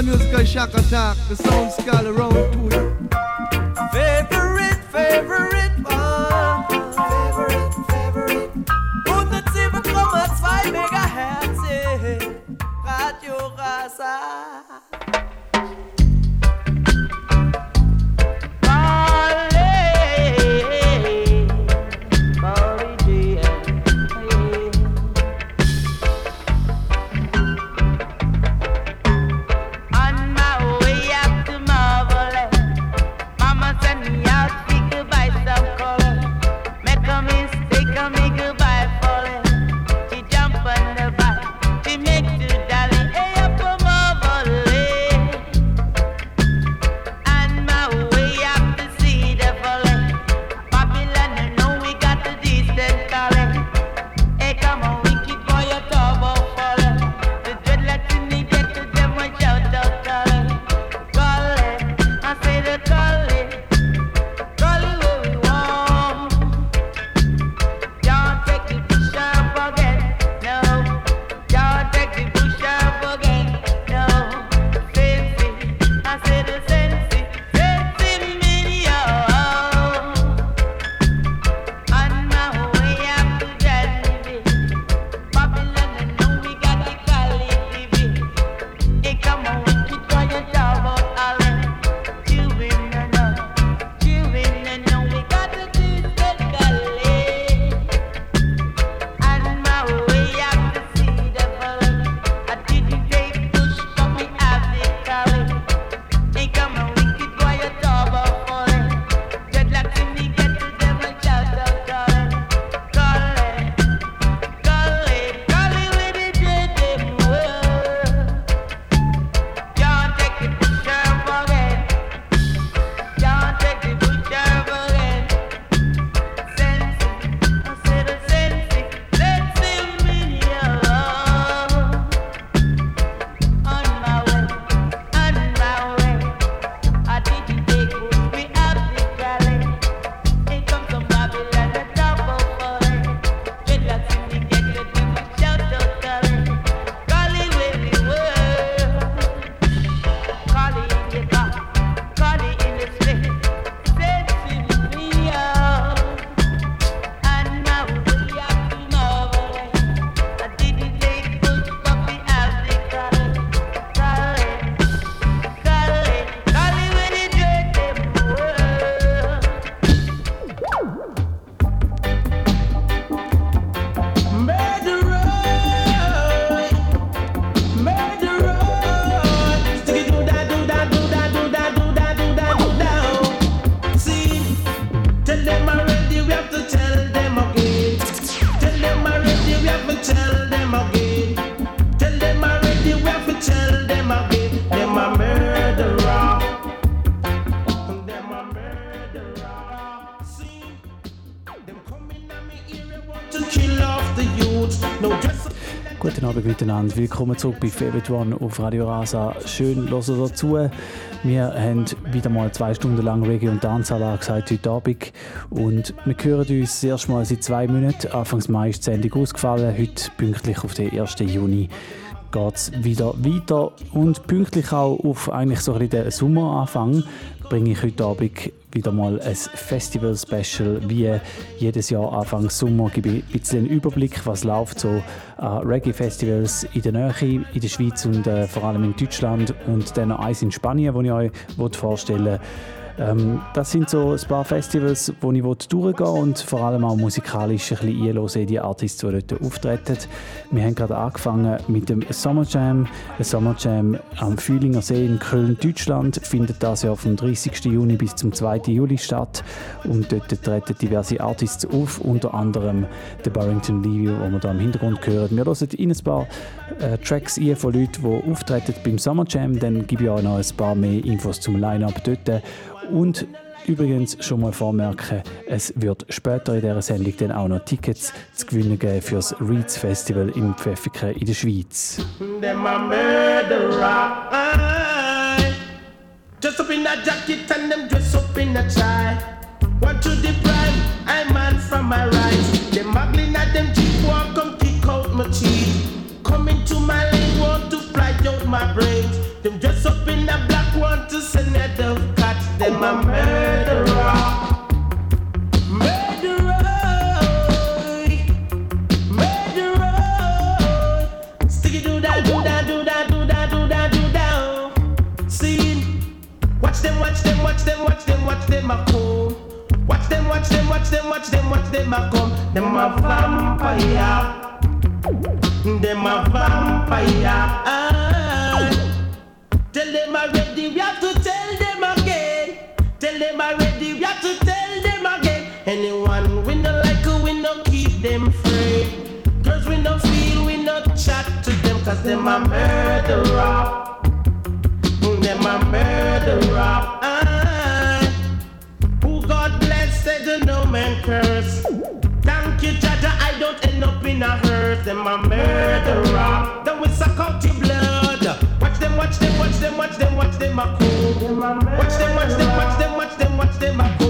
another musical shock attack. The sound skull around to you. Favorite, favorite miteinander. Willkommen zurück bei Favorite One auf Radio Rasa. Schön, hören dazu. Wir haben wieder mal zwei Stunden lang Reggae und Dancehall angesagt heute Abend. Und wir hören uns erst mal seit zwei Monaten. Anfangs Mai ist die Sendung ausgefallen. Heute pünktlich auf den 1. Juni geht es wieder weiter. Und pünktlich auch auf eigentlich so ein bisschen den Sommeranfang bringe ich heute Abend wieder mal ein Festival-Special. Wie jedes Jahr Anfang Sommer gebe ich ein bisschen einen Überblick, was läuft so an Reggae-Festivals in der Nähe, in der Schweiz und äh, vor allem in Deutschland und dann noch eins in Spanien, das ich euch vorstellen Ähm, das sind so ein paar Festivals, wo ich durchgehen und vor allem auch musikalisch ein bisschen die Artists, die dort auftreten. Wir haben gerade angefangen mit dem Summer Jam. Ein Summer Jam am Fühlinger See in Köln, Deutschland, findet das ja vom 30. Juni bis zum 2. Juli statt. Und dort treten diverse Artists auf, unter anderem der Barrington Levy, wo wir da im Hintergrund hören. Wir hören in ein paar äh, Tracks ein von Leuten, die auftreten beim Summer Jam. Dann gebe ich auch noch ein paar mehr Infos zum Line-Up dort. Und übrigens schon mal vormerken, es wird später in dieser Sendung dann auch noch Tickets zu gewinnen geben für das Reeds Festival im Pfäffiken in der Schweiz. In in. One to the prime, I'm man from my right. Them muggling at them jeep walk come kick out my teeth. Coming to my lane, want to fly out my brains. Them dress up in a black, want to send a dove them a murderer. Watch them, watch them, watch them, watch them, watch them a come. Watch them, watch them, watch them, watch them, watch them come. Vampire. Vampire. Ah. Tell them we have to Anyone we no like, we no keep them free. Girls we no feel, we no chat to them, cause them a murderer. Them a murderer. Ah. Who God bless, said no man curse. Thank you, Jaja, I don't end up in a hearse. Them a murderer. Then we suck out your blood. Watch them, watch them, watch them, watch them, watch them a cool. Watch them, watch them, watch them watch them cook, them a murderer.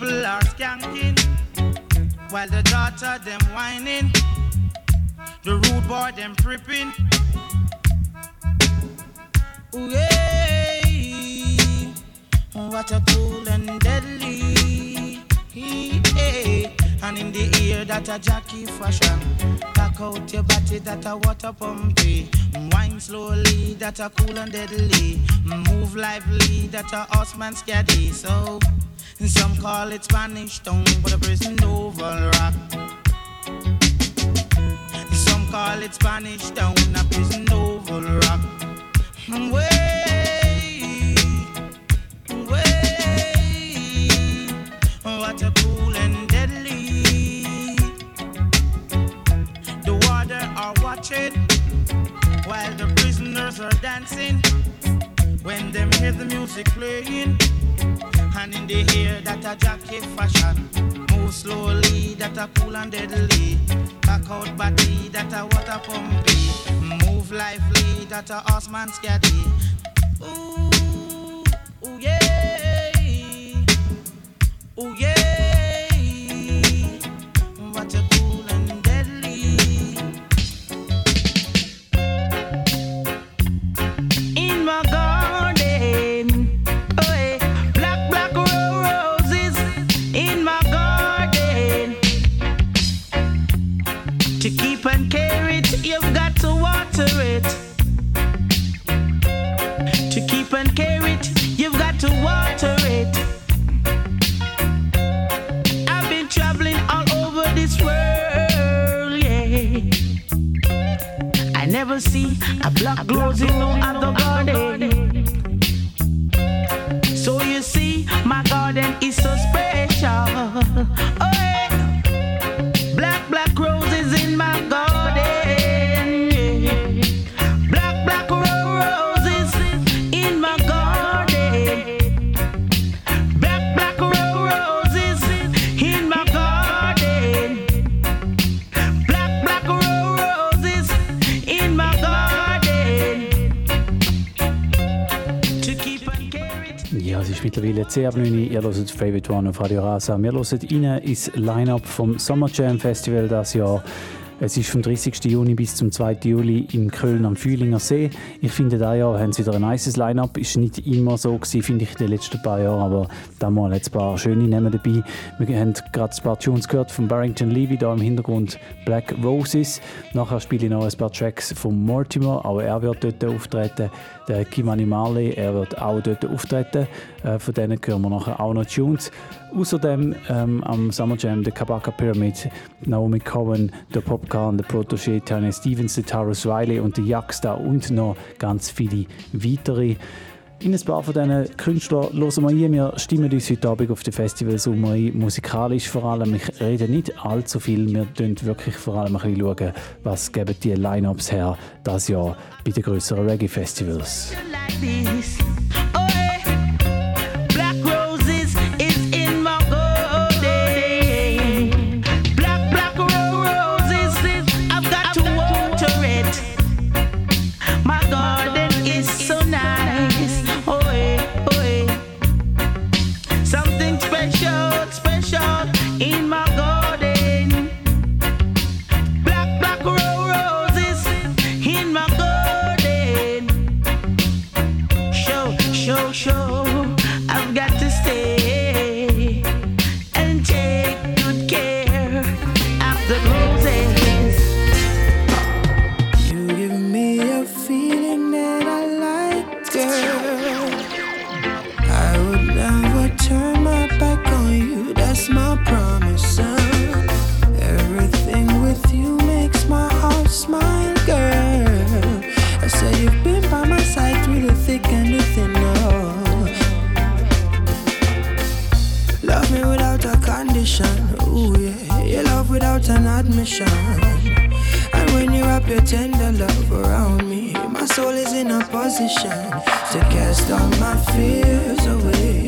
people are skanking while the daughter them whining. The rude boy them tripping. Ooh, yeah. What a cool and deadly. And in the ear that a jockey fashion. Back out your body that a water pumpy. Wine slowly that a cool and deadly. Move lively that a horseman steady. So some call it Spanish Town, but a prison oval rock. Some call it Spanish Town, a prison oval rock. Way, are while the prisoners are dancing. When them hear the music playing and in the air that a jacket fashion. Move slowly, that a cool and deadly. Back out body, that a water pumpy. Move lively, that a horseman scatty. Ooh, ooh yeah, ooh yeah. Black clothes in no other 9 Ihr hört Favorite One auf Radio Rasa. Wir hören rein ins Line-Up vom Summer Jam Festival das Jahr. Es ist vom 30. Juni bis zum 2. Juli in Köln am Fühlinger See. Ich finde, da Jahr haben sie wieder ein nices Line-Up. Ist nicht immer so gewesen, finde ich, in den letzten paar Jahren, aber da mal ein paar schöne Namen dabei. Wir haben gerade ein paar Tunes gehört von Barrington Levy, da im Hintergrund Black Roses. Nachher spiele ich noch ein paar Tracks von Mortimer, auch er wird dort auftreten. Der Kimani Marley, er wird auch dort auftreten. Äh, von denen hören wir nachher auch noch Tunes. Außerdem ähm, am Summer Jam der Kabaka Pyramid, Naomi Cohen, der Popcorn, der Protégé, Tanya Stevens, der Taurus Riley und der Jaxta und noch ganz viele weitere. In ein paar von diesen Künstlern hören wir ein. Wir stimmen uns heute Abend auf den Festivals um musikalisch vor allem. Ich rede nicht allzu viel, wir schauen wirklich vor allem ein bisschen, schauen, was geben die Line-Ups her das Jahr bei den größeren Reggae-Festivals. Like tender love around me. My soul is in a position to cast all my fears away.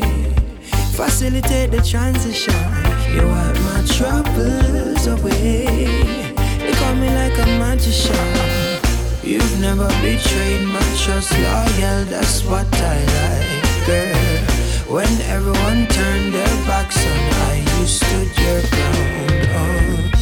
Facilitate the transition. You wipe my troubles away. They call me like a magician. You've never betrayed my trust, loyal. That's what I like, girl. When everyone turned their backs on, I you stood your ground. Oh.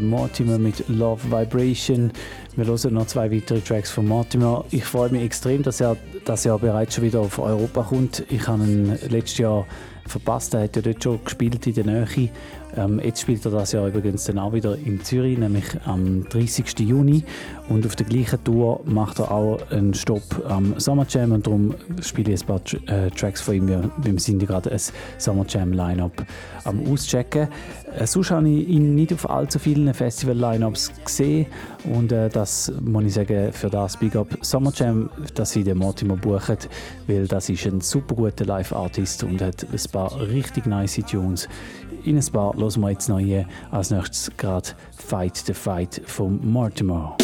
Mortimer mit Love Vibration. Wir hören noch zwei weitere Tracks von Mortimer. Ich freue mich extrem, dass er das Jahr bereits schon wieder auf Europa kommt. Ich habe ihn letztes Jahr verpasst. Er hat ja dort schon gespielt in der Nähe. Ähm, jetzt spielt er das Jahr übrigens dann auch wieder in Zürich, nämlich am 30. Juni. Und auf der gleichen Tour macht er auch einen Stopp am Summer Jam und darum spiele ich ein paar äh, Tracks von ihm. Wir, wir sind gerade ein Summer Jam Lineup am auschecken. Äh, sonst habe ich ihn nicht auf allzu vielen Festival-Lineups gesehen und äh, das muss ich sagen, für das Big Up Summer Jam, dass sie den Mortimer buchen, weil das ist ein super guter Live-Artist und hat ein paar richtig nice Tunes. In ein paar hören wir jetzt hier. Als nächstes gerade Fight the Fight von Mortimer.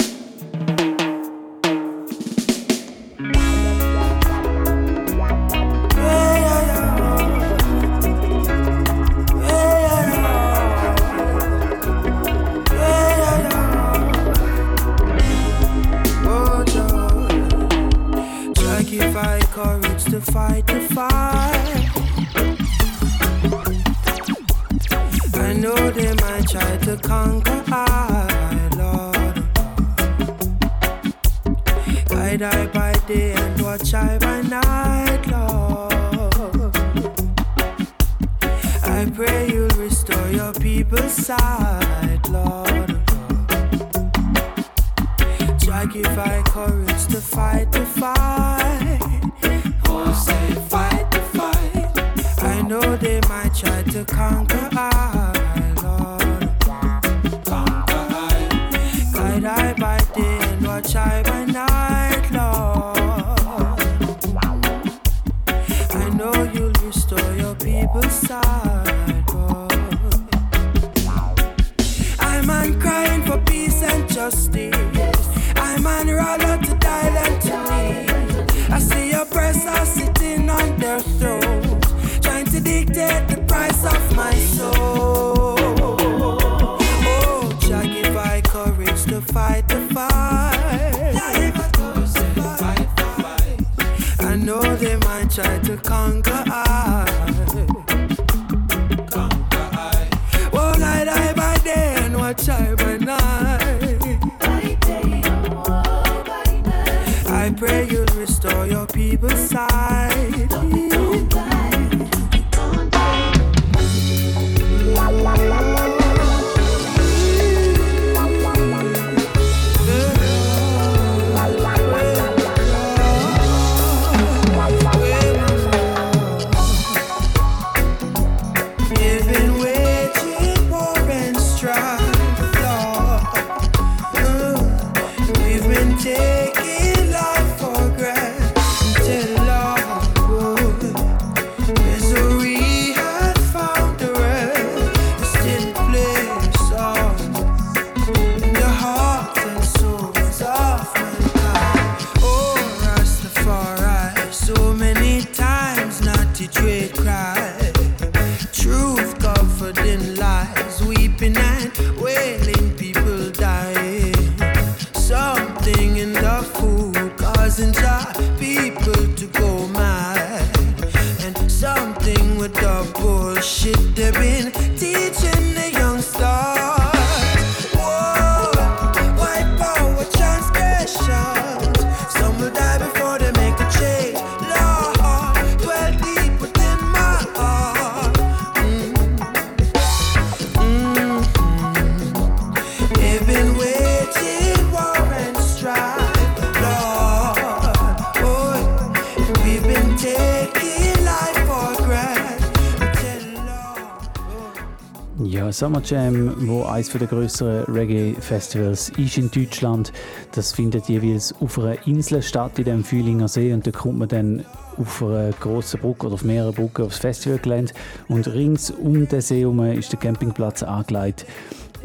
Summer Jam, wo eines der größeren Reggae-Festivals ist in Deutschland, das findet jeweils auf einer Insel statt, in dem Fühlinger See. Und da kommt man dann auf einer grossen Brücke oder auf mehreren Brücken aufs Festivalgelände. Und rings um den See herum ist der Campingplatz angelegt.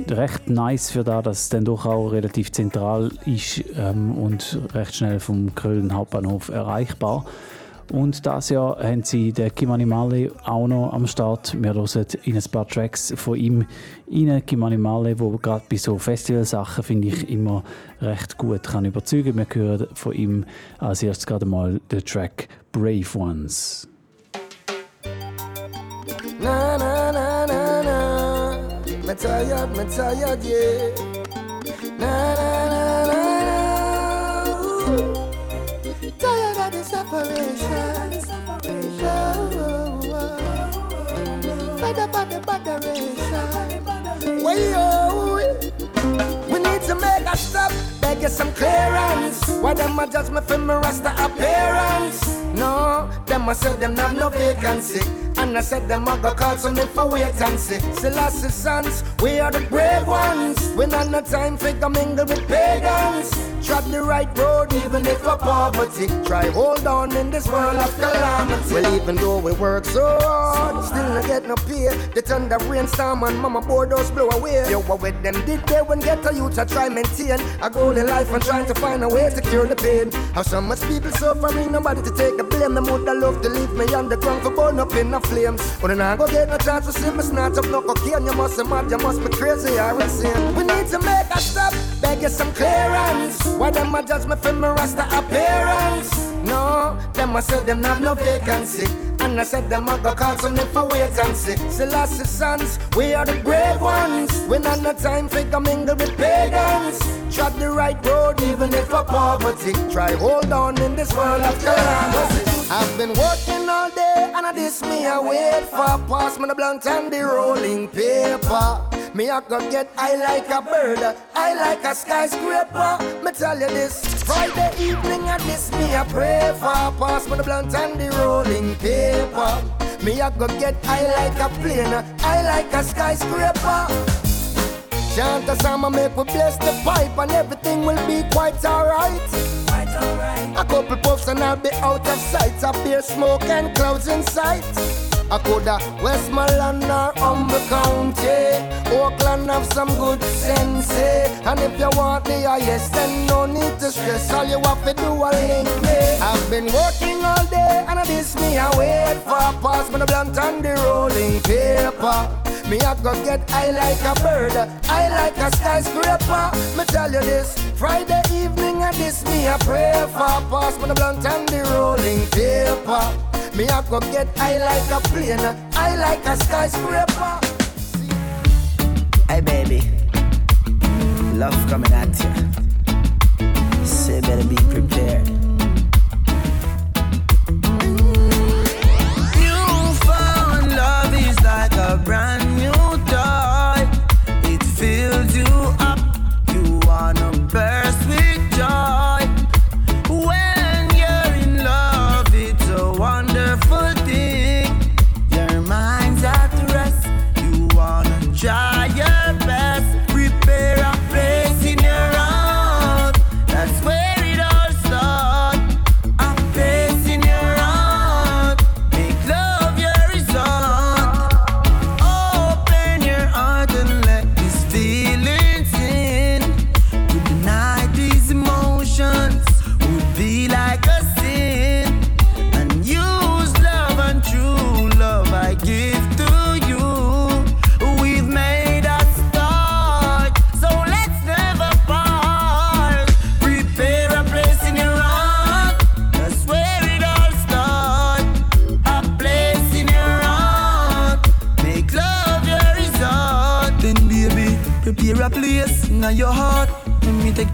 Recht nice für da, dass es dann doch auch relativ zentral ist ähm, und recht schnell vom Köln Hauptbahnhof erreichbar. Und das Jahr haben sie den Kimani Male auch noch am Start. Wir hören in ein paar Tracks von ihm rein. Kimani Male, wo gerade bei so Festivalsachen finde ich immer recht gut kann überzeugen. Wir hören von ihm als erstes gerade mal den Track Brave Ones. Na na na na na, me tired, me tired, yeah. Na na na na na, ooh. We need to make a stop, beg you some clearance. Why them a judge me for me rasta appearance? No, them a say them have no vacancy. And I said them a go call some for wait and see. Selassie sons, we are the brave ones. We not no time for mingle with pagans. Trod the right road even if for poverty. Try hold on in this world of calamity. Well, even though we work so hard, still not get no pay. The thunder rainstorm and mama board us blow away. Yo, what with them did they when get a youth to try maintain a goal in life and trying to find a way to cure the pain. How so much people suffering, nobody to take the blame. Them would love to leave me underground for burn up in the flames. But then I go get no chance to see me snatch up no cocaine. You must be mad, you must be crazy or insane. We need to make a stop, beg you some clearance. Why them a judge me for me rasta appearance? No, them a say them have no vacancy. And I said them a go call some for wait and see. Selassie sons, we are the brave ones. We not no time for to mingle with pagans. Trod the right road even if for poverty. Try hold on in this world of calamity. I've been working all day and I this me I wait for pass me the blunt and the rolling paper. Me I go get I like a bird, I like a skyscraper. Me tell you this, Friday evening I this me I pray for pass me the blunt and the rolling paper. Me I go get high like a plane, high like a skyscraper. Chant a song and make we bless the pipe and everything will be quite alright. Quite alright. A couple puffs and I'll be out of sight. A beer smoke and clouds in sight. I coulda Westmoreland or Humber County. Oakland have some good sense. eh? And if you want the highest, then no need to stress. All you have to do is link me. I've been working all day and I miss me. I wait for a pass me the blunt and the rolling paper. Me I go get high like a bird, high like a skyscraper. Me tell you this, Friday evening and this me I pray for. Pass me the blunt and the rolling paper. Me I go get high like a plane, high like a skyscraper. Hey baby, love coming at. So you better be prepared. A brand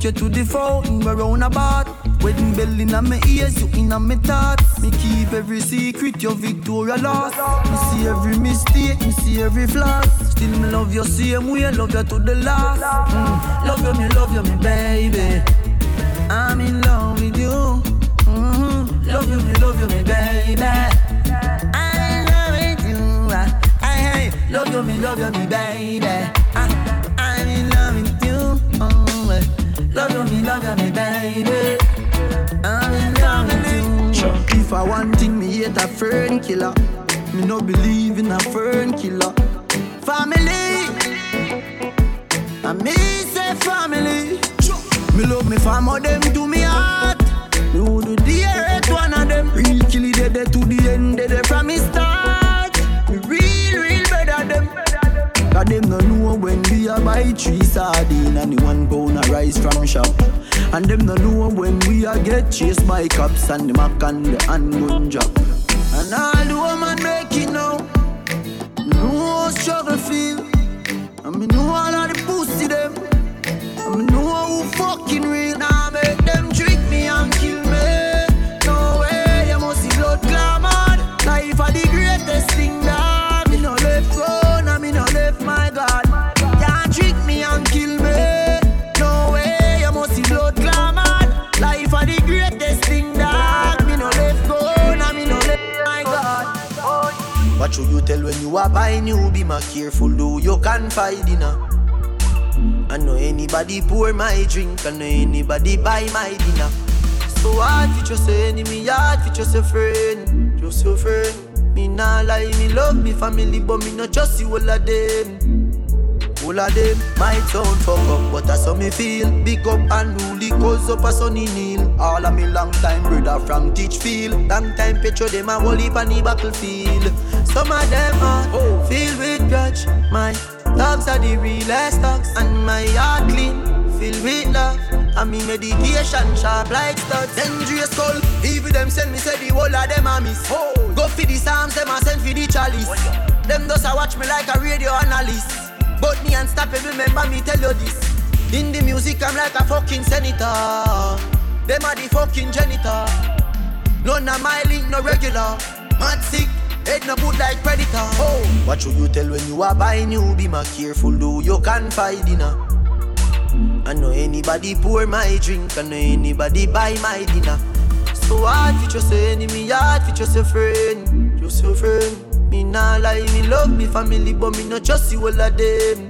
you to the fountain, we're round about. Wedding bell in my ears, you in my thoughts. Me keep every secret, your Victoria lost. Me see every mistake, me see every flaw. Still me love you same way, love you to the last. Mm, Love you, me love you, me baby. I'm in love with you. Mhm. Love you, me love you, me baby. I'm in love with you. I, I love you, me love you, me baby. I, love you, me love you, me baby. I'm in love with you. If I want thing, me hate a fern killer. Me no believe in a fern killer. Family, I me say family. Me love me family, them to me heart. Me would dare hate one of them. Real kill it dead to the end, dead from me start. Me real, real better them. Cause them no know when we a buy three sardine and one pound of rice from shop. And them no know when we a get chased by cops and the mac and the handgun drop. And all the woman make it now. Know struggle feel. And me know all you you are buying you? Be more careful, do you confide in her. I know anybody pour my drink, I know anybody buy my dinner. So hard for just a enemy, hard for just a friend, just your friend. Me nah lie, me love me family, but me not just see all of them. All of them might sound fuck up, but that's how me feel. Big up and rule cause up a sunny kneel. All of me long time brother from Teachfield. Long time picture them a heap on the battlefield. Some of them are oh. filled with grudge. My dogs are the realest dogs, and my heart clean, filled with love. And me meditation sharp like studs. Dangerous skull, even them send me say the whole of them a miss. Oh. Go for the psalms, them a send for the chalice. Oh, them does a watch me like a radio analyst. But me unstoppable, remember me tell you this. In the music, I'm like a fucking senator. Them are the fucking janitor. None of my link no regular. Mad sick, head no good like predator. Oh, what should you tell when you are buying you? Be more careful, do you confide in her. I know anybody pour my drink, I know anybody buy my dinner. So hard for just a enemy, hard for just a friend, just a friend. Me nah lie, me love me family, but me not trust you all of them.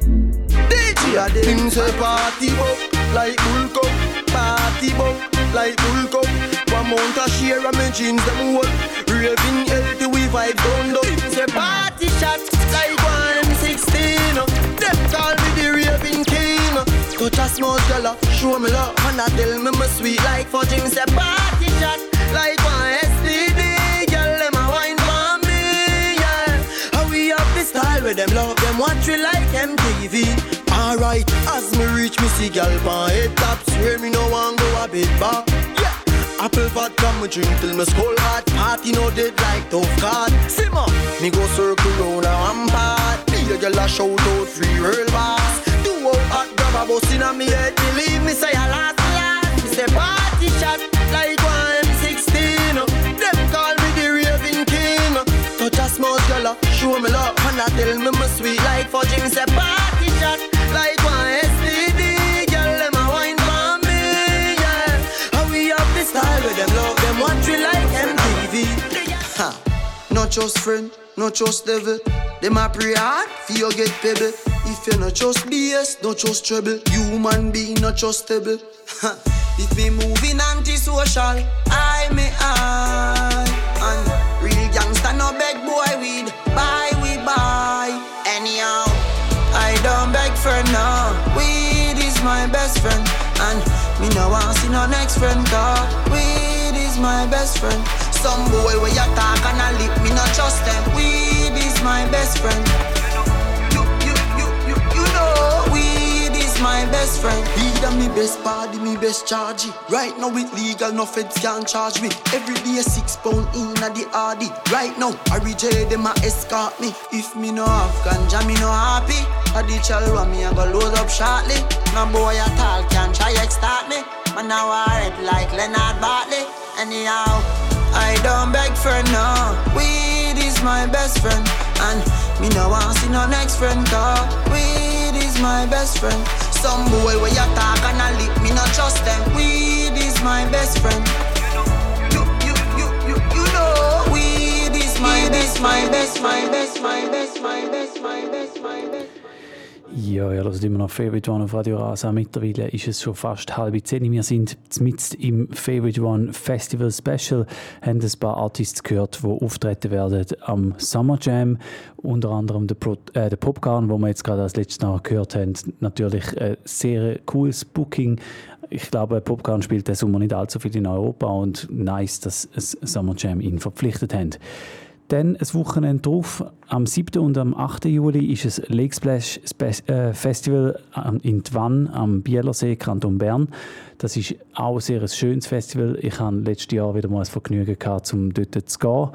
DJ a them. Him say party bop like bull cup, party bop like bull cup. One month a share of me jeans them whole. Raving healthy low. Him say party shot like one M16. Them call me the raving king. Touch a small girl, show me love, and I tell me my sweet like fudge. Him say party shot like one STD. Girl, them a wine for me, yeah. How we up the style with them love them watch we like MTV. Alright, as me reach me see gal pan head tops where me no want go a bit back. Apple vodka me drink till me skull hot. Party no dead like tough card Simmer. Me go circle round a one part Me a gyal a shout out free real boss. Do out hot grab a bus inna me head. Believe me say a last last Me say party shot like one M16 Them call me the raving king. Touch a small a show me love And I tell me me sweet like fudge Me say not just friend, not just devil. Them a pray hard for you get pebble. If you not just BS, not just trouble. Human being not just stable If me moving anti-social I me I And real gangster no beg boy weed. Buy we buy. Anyhow I don't beg for no. Weed is my best friend. And me no want see no next friend Cause weed is my best friend Some boy where you talk and a lip Me no trust them. Weed is my best friend. You, you, you, you, you know. Weed is my best friend. Weed and me best body, me best charge. Right now it legal, no feds can charge me. Every day six pound in a the RD Right now, I reject them a escort me. If me no have ganja, me no happy. I the chalwa me, I go load up shortly. No boy at all can try extort me. Man now I red like Leonard Bartley. Anyhow, I don't beg for no. Weed is my best friend. And me no want see no next friend Cause weed is my best friend. Some boy where you talk and a lip Me no trust them. Weed is my best friend. You, know you, you, you, you know. Weed is my best, my best, my best, my best, my best, my best, my best Ja, ihr hört immer noch Favorite One auf Radio Rasa. Mittlerweile ist es schon fast halb zehn. Wir sind mitten im Favorite One Festival Special. Haben ein paar Artists gehört, die auftreten werden am Summer Jam. Unter anderem der, Pro, äh, der Popcorn, wo wir jetzt gerade als letztes noch gehört haben. Natürlich ein sehr cooles Booking. Ich glaube, Popcorn spielt den Sommer nicht allzu viel in Europa und nice, dass es Summer Jam ihn verpflichtet haben. Dann ein Wochenende drauf, am 7. und am 8. Juli, ist es Lake Splash äh, Festival in Twann am Bielersee, Kanton Bern. Das ist auch ein sehr schönes Festival. Ich hatte letztes Jahr wieder mal das Vergnügen, gehabt, um dort zu gehen.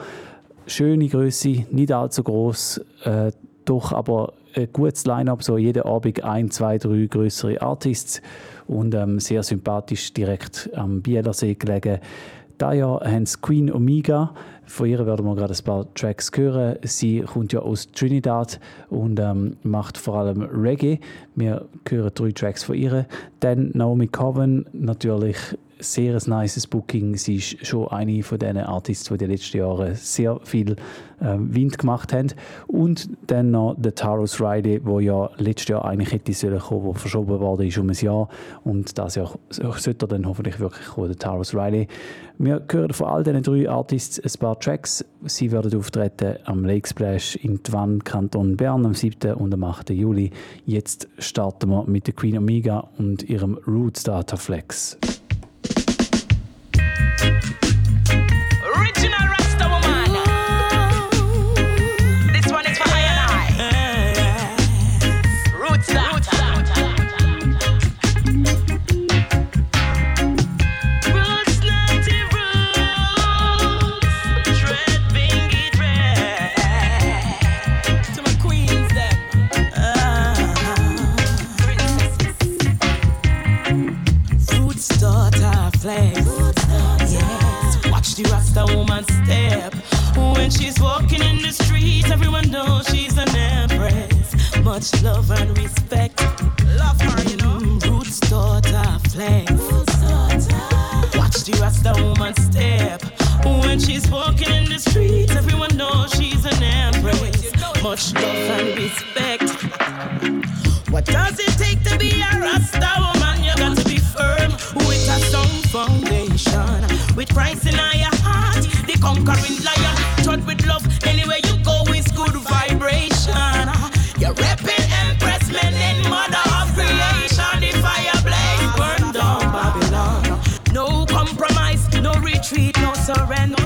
Schöne Größe, nicht allzu groß, äh, doch aber ein gutes Line-up, so jeden Abend ein, zwei, drei größere Artists und ähm, sehr sympathisch direkt am Bielersee gelegen. Da Jahr haben sie Queen Omega. Von ihr werden wir gerade ein paar Tracks hören. Sie kommt ja aus Trinidad und ähm, macht vor allem Reggae. Wir hören drei Tracks von ihr. Dann Naomi Coven, natürlich sehr ein nices Booking. Sie ist schon eine von diesen Artists, die in den letzten Jahren sehr viel ähm, Wind gemacht haben. Und dann noch der Taros Riley, wo ja letztes Jahr eigentlich hätte sollen kommen, wo verschoben worden ist um ein Jahr. Und das Jahr sollte er dann hoffentlich wirklich kommen, der Taros Riley. Wir hören von all diesen drei Artists ein paar Tracks. Sie werden auftreten am Lake Splash in Twann, Kanton Bern, am 7. und am 8. Juli. Jetzt starten wir mit der Queen Omega und ihrem Roots Data Flex. that's a woman's step. When she's walking in the streets, everyone knows she's an empress. Much love and respect. Love her, you know. Mm, roots daughter flex. Watch the Rasta woman step. When she's walking in the streets, everyone knows she's an empress. Much love and respect. What does it take to be a Rasta woman? You got to be firm with a strong foundation, with Christ in eye conquering lion. Taught with love, anywhere you go, is good vibration. You're repping Empress, men mother of creation. The fire blaze, burn down Babylon. No compromise, no retreat, no surrender.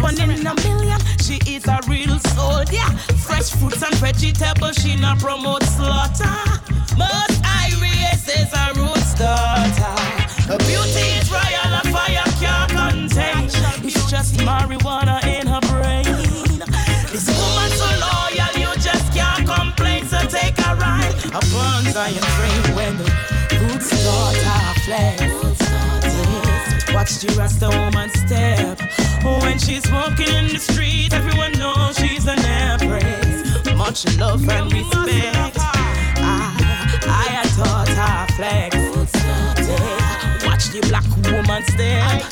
One in a million, she is a real soldier. Fresh fruits and vegetables, she not promote slaughter. Most Iris is a root starter. watch the Rasta woman step. When she's walking in the street, everyone knows she's an empress. Much love and respect. I, I thought her flex. Watch the black woman step.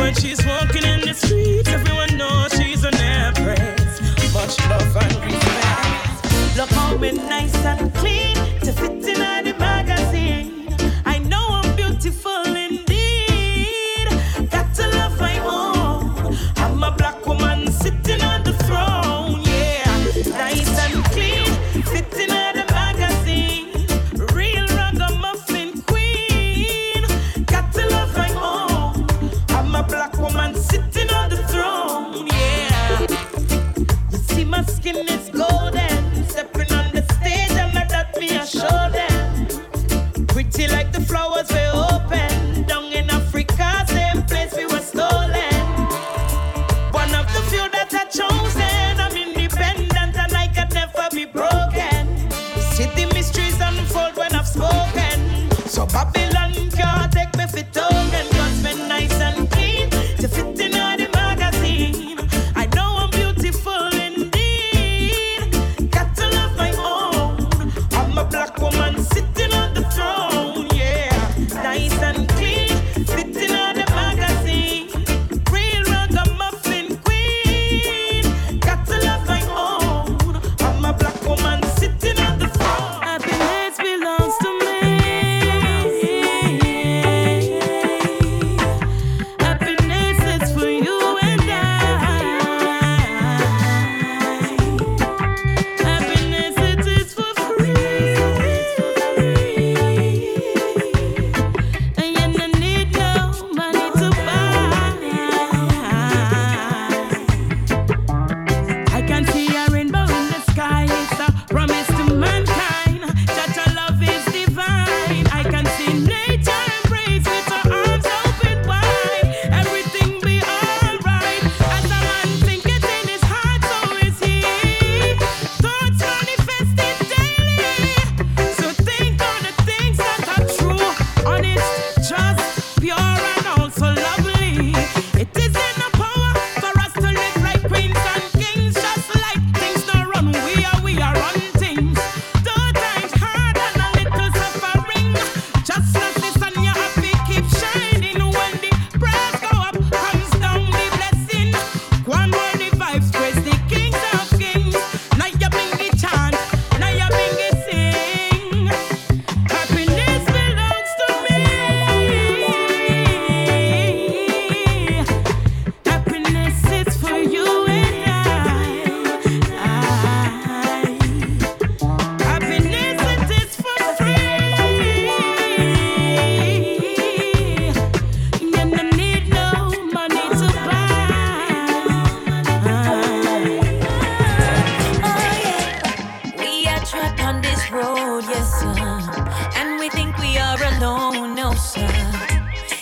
When she's walking in the street, everyone knows she's an empress. Much love and respect. Look how we nice and clean.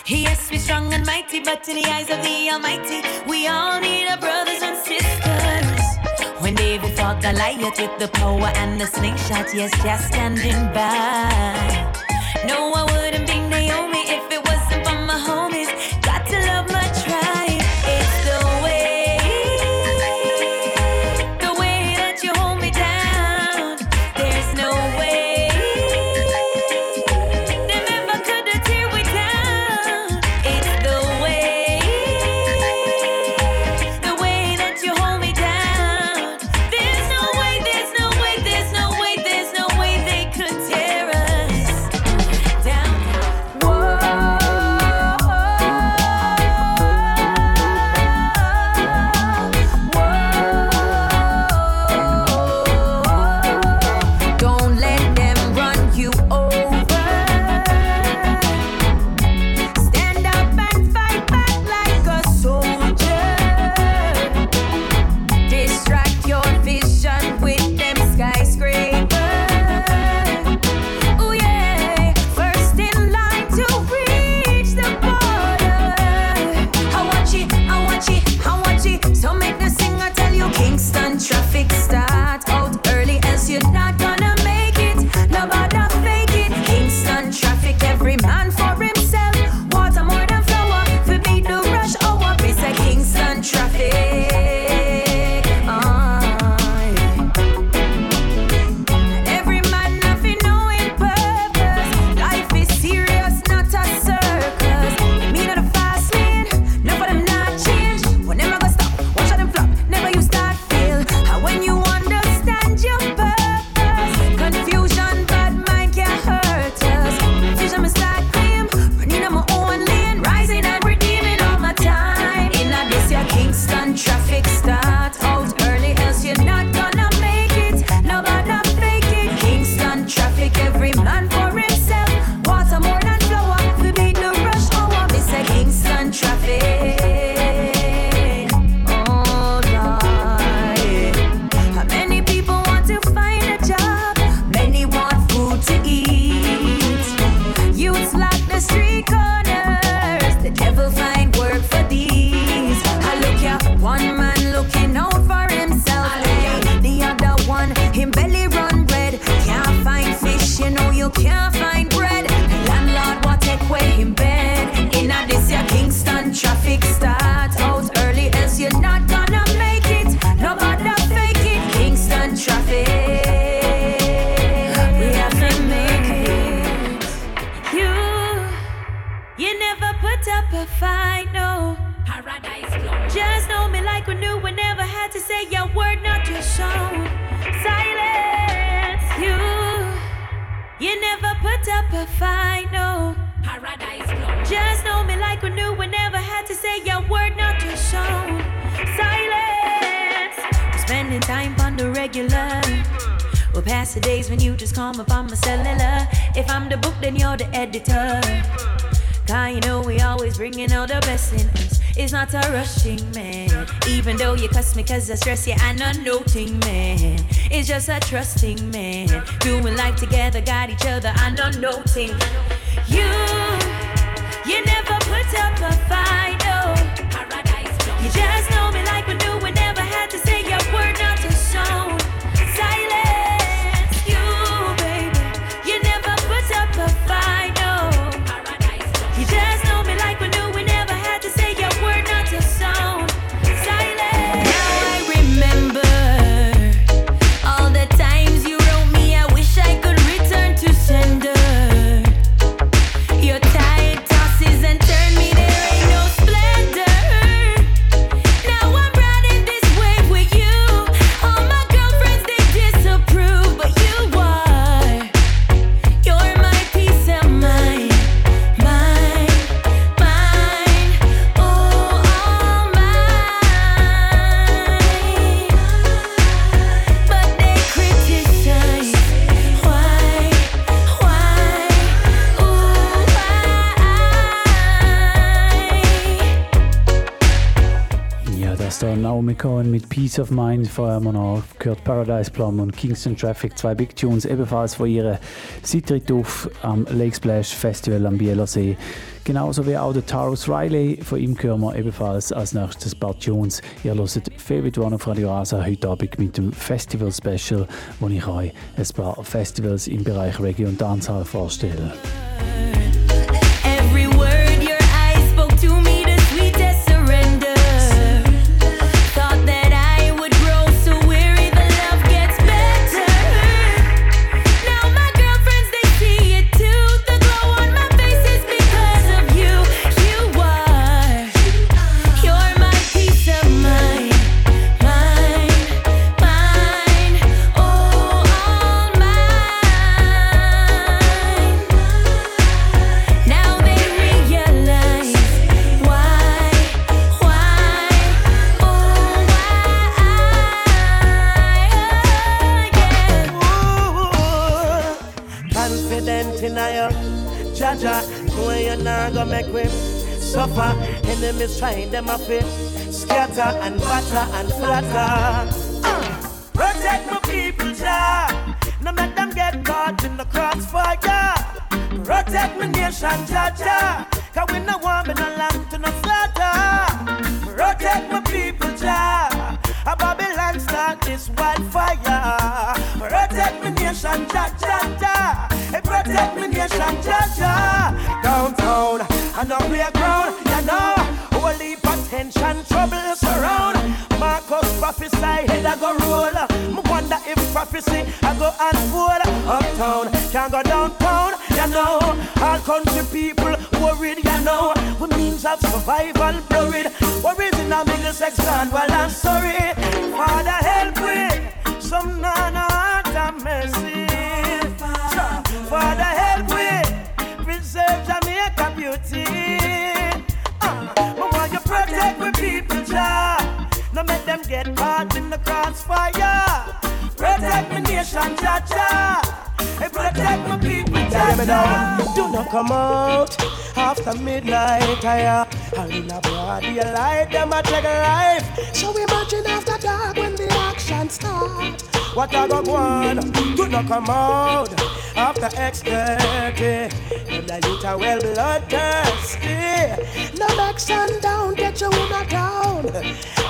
Yes, we're strong and mighty, but in the eyes of the Almighty, we all need our brothers and sisters. When David fought Goliath with the power and the slingshot, yes, just standing by. No, I and I'm noting man. It's just a trusting man. Doing life together, got each other and I'm noting. Peace of Mind. Vorher haben wir noch gehört Paradise Plum und Kingston Traffic, zwei Big Tunes, ebenfalls von ihrer Sietritt auf am Lake Splash Festival am Bielersee. Genauso wie auch der Taurus Riley, von ihm hören wir ebenfalls als nächstes ein paar Tunes. Ihr hört Favorite One auf Radio Rasa heute Abend mit dem Festival Special, wo ich euch ein paar Festivals im Bereich Reggae und Dancehall vorstelle. Enemies trying them up it, scatter and batter and flatter. Uh, protect my people, Jah. No make them get caught in the crossfire. Protect my nation, Jaja. Cause we no want me no land to no slaughter. Protect my people, Jah. A Babylon start this wildfire. Protect my nation, ja ja ja. Hey, protect my nation, ja ja. Downtown and up playground, I go roll. Me wonder if prophecy I go unfold. Uptown can't go downtown, you know. All country people worried, you know. We means of survival blurred. Worries in a middle gone, well I'm sorry. Father help me, some nana heart mercy. Father help me, preserve Jamaica beauty. Uh, but want you protect my people, Jah. No make them get in the crossfire. Protect my nation, Jah. Hey, protect my people, Jah. Do not come out after midnight. I am in a broad daylight, them a take a life. So imagine after dark when the action start. What I go on? Do not come out after X30. And the youth are well bloodthirsty. No make sundown, get your down.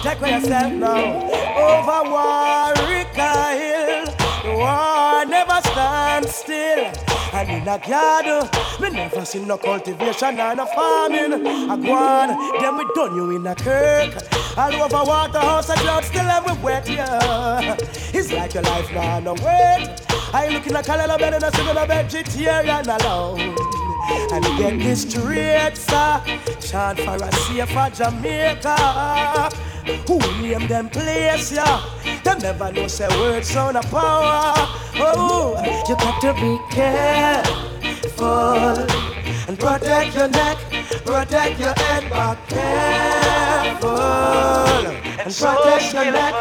Take for yourself now. Over Warwick Hill. The war never stands still. And in a garden, we never see no cultivation and no farming. I go then we done you in a kirk. All over Waterhouse and clouds still have we wet, yeah. It's like your life now, no wait. I look in a color better than sitting a vegetarian alone. And get this straight, uh, sir. Chant for a safer Jamaica. Who name them place, yeah? Them never know say words on a power. Oh, you got to be careful and protect your neck, protect your head back careful and protect your neck,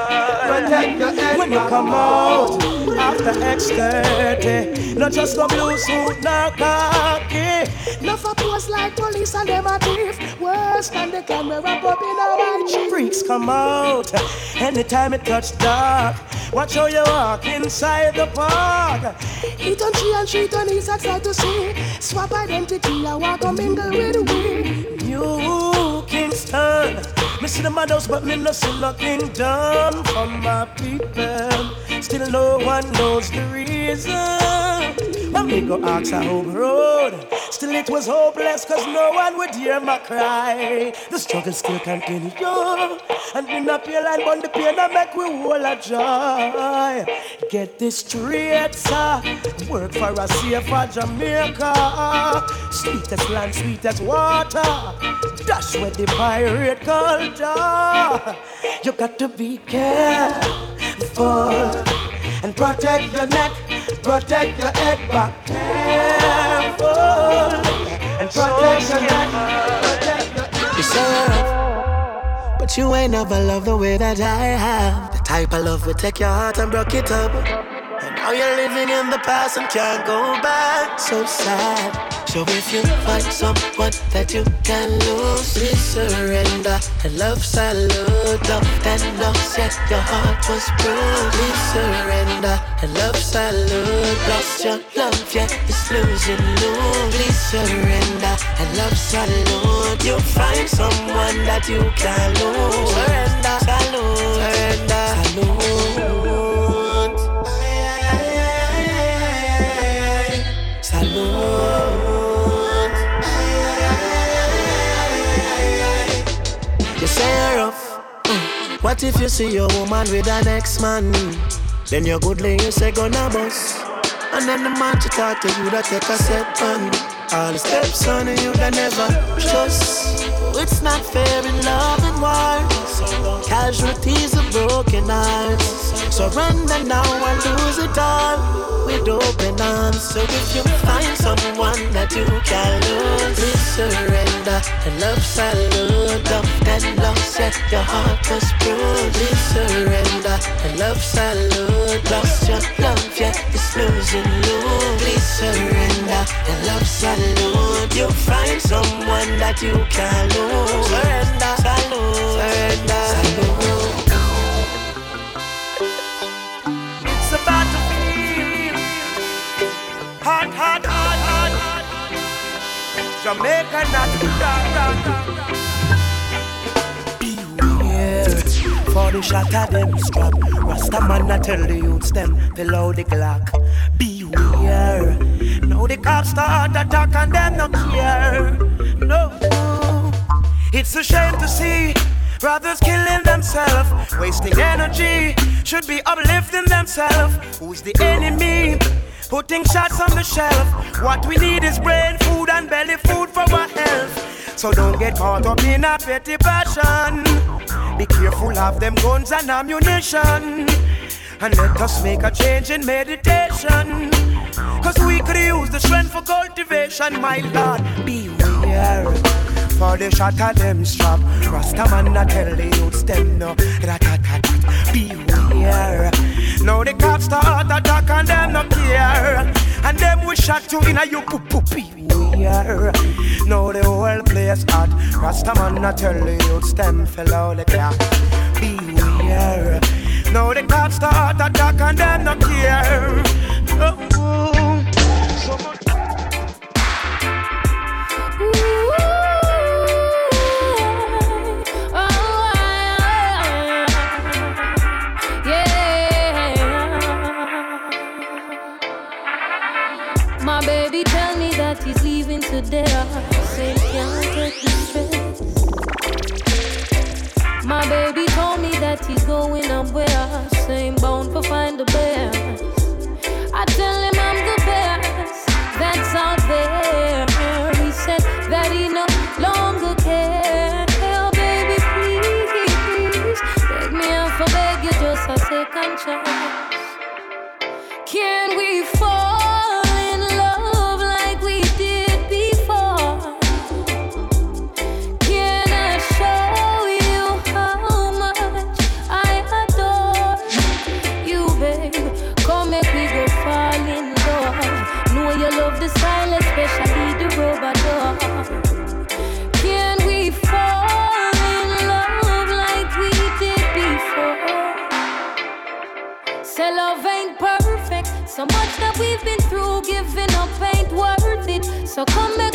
protect your head when you come out after X30. Not just no blue suit, no khaki. No for pose like police and them a thief. Worse than the camera up in a white. Freaks come out anytime it touch dark. Watch how you walk inside the park. Eat on tree and treat on his outside to see. Swap identity, I walk and mingle with we. New Kingston. Me see the madhouse, but me no see no kingdom for my people. Still no one knows the reason. When me go ask a home road, still it was hopeless cause no one would hear my cry. The struggle still continue, and me not pay line, but the pain I make we all a joy. Get this straight, sir. Work for a safer Jamaica. Sweetest land, sweetest water. That's the pirate culture. You got to be careful and protect your neck, protect your head back. Careful and protect your neck, protect your head. You say, but you ain't never loved the way that I have. The type of love will take your heart and broke it up. And now you're living in the past and can't go back. So sad. So if you find someone that you can lose, please surrender. And love salute, love that knows that your heart was bruised. Please surrender. And love salute, lost your love, yeah, it's losing you. Please surrender. And love salute, you'll find someone that you can lose. Surrender, salute, surrender, salute. What if you see your woman with an ex-man? Then your good lady say gonna bust. And then the man to talk to you that take a step on. All the steps on you that never trust. It's not fair in love and war. Casualties of broken hearts. Surrender now and lose it all with open arms. So if you find someone that you can lose, please surrender and love salute. Love that lost yet your heart was bruised. Please surrender and love salute. Lost your love yet it's losing you. Please surrender and love salute. You'll find someone that you can lose. Surrender, salute, Jamaica, not. Beware, For the shot of them strap. Rasta man I tell the youths them below the Glock. Beware. Now the cops start attack and them no care. No. It's a shame to see brothers killing themselves, wasting energy. Should be uplifting themselves. Who's the enemy? Putting shots on the shelf. What we need is brain food and belly food for our health. So don't get caught up in a petty passion. Be careful of them guns and ammunition. And let us make a change in meditation. Cause we could use the strength for cultivation, my Lord. Beware. For the shot of them strap. Rasta man, I tell the youths them no. Rat-tat-tat-tat. Beware. Now the cops start attack and them no care. And them we shot you in a you poo poo beware. Now the whole place hot. Rasta man, I tell the youths them fellow the clock. Beware. Now the cops start attack and them no care. Oh, so much that he's going somewhere. Same bound for find the best. I tell we've been through, giving up ain't worth it. So come back,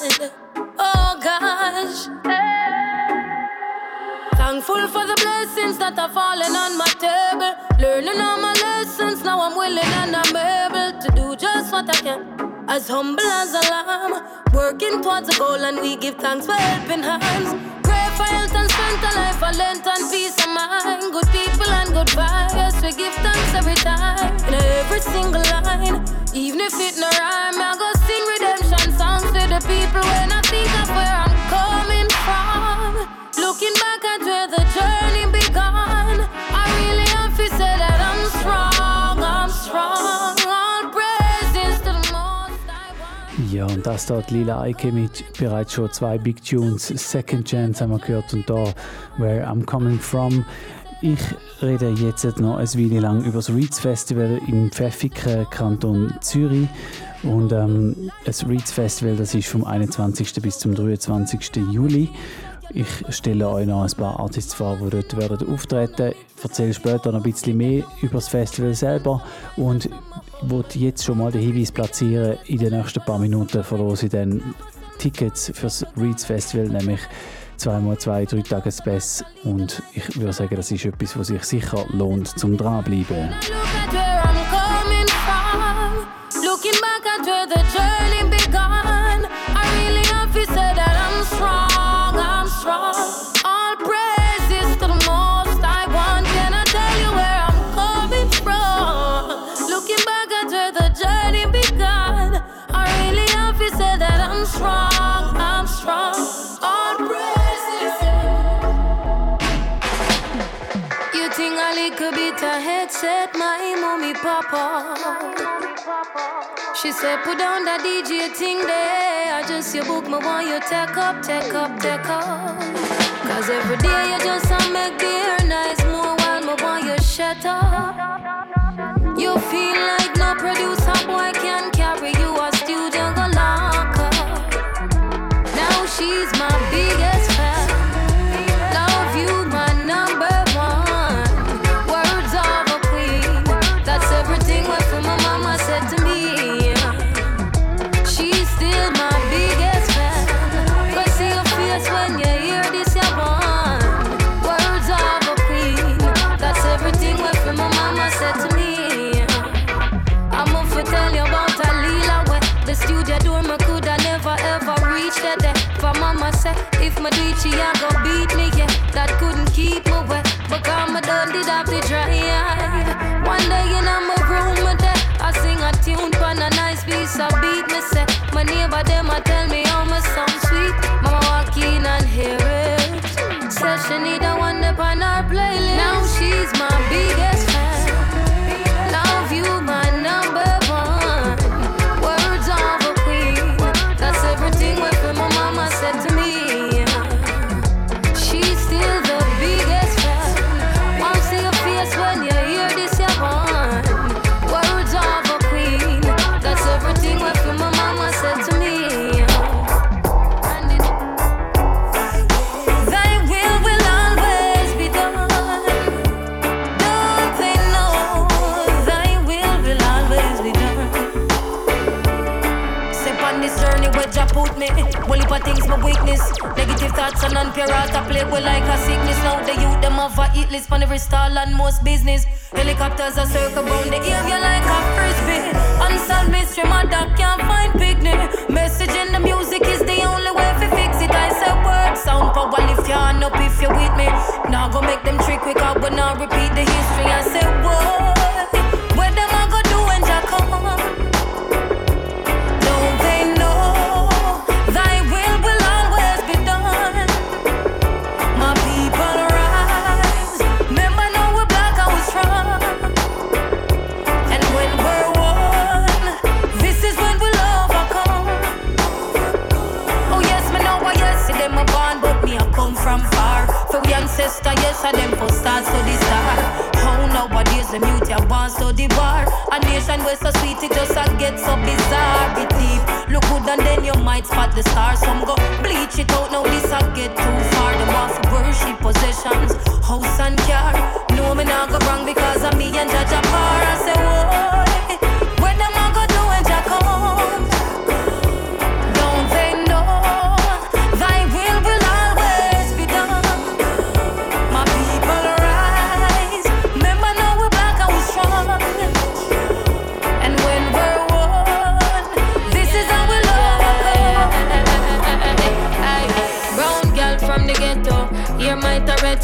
Lord. Oh gosh. Thankful for the blessings that are falling on my table. Learning all my lessons, now I'm willing and I'm able to do just what I can. As humble as a lamb, working towards a goal, and we give thanks for helping hands. Pray for health and strength, a life for length and peace of mind. Good people and good vibes, we give thanks every time. Ja, und das dort Lila Eike mit bereits schon zwei Big Tunes. Second Chance haben wir gehört und da Where I'm Coming From. Ich rede jetzt noch eine Weile lang über das Reeds Festival im Pfäffiken, Kanton Zürich. Und ähm, das Reeds Festival das ist vom 21. bis zum 23. Juli. Ich stelle euch noch ein paar Artists vor, die dort werden auftreten. Ich erzähle später noch ein bisschen mehr über das Festival selber und wollte jetzt schon mal den Hinweis platzieren. In den nächsten paar Minuten verlose ich dann Tickets fürs Reeds Festival, nämlich zweimal zwei, drei Tage Space. Und ich würde sagen, das ist etwas, was sich sicher lohnt zum dranbleiben. Looking back at where the journey began. Headset, my mommy papa. She said, put down that DJ thing there. I just you book me want you take up, take up, take up. Cause every day you just uh, make the nice more while me want you shut up. You feel like no producer boy can carry you a studio go lock. Now she's my biggest thoughts and I play with like a sickness. Now the youth them have a hit list on every stall and most business. Helicopters are circle round the area like a frisbee. Unsolved mystery, my dog can't find picnic. Message in the music is the only way to fix it. I say word sound power lift your hand up if you're with me. Now go make them trick quick out, but now repeat the history. I say the mute ya wants to the war. A nation where so sweet it just a get so bizarre. Be deep, look good and then you might spot the stars. Some go bleach it out, now this a get too far. Them want worship possessions, house and car. No me not go wrong because of me and Judge apart. I say why?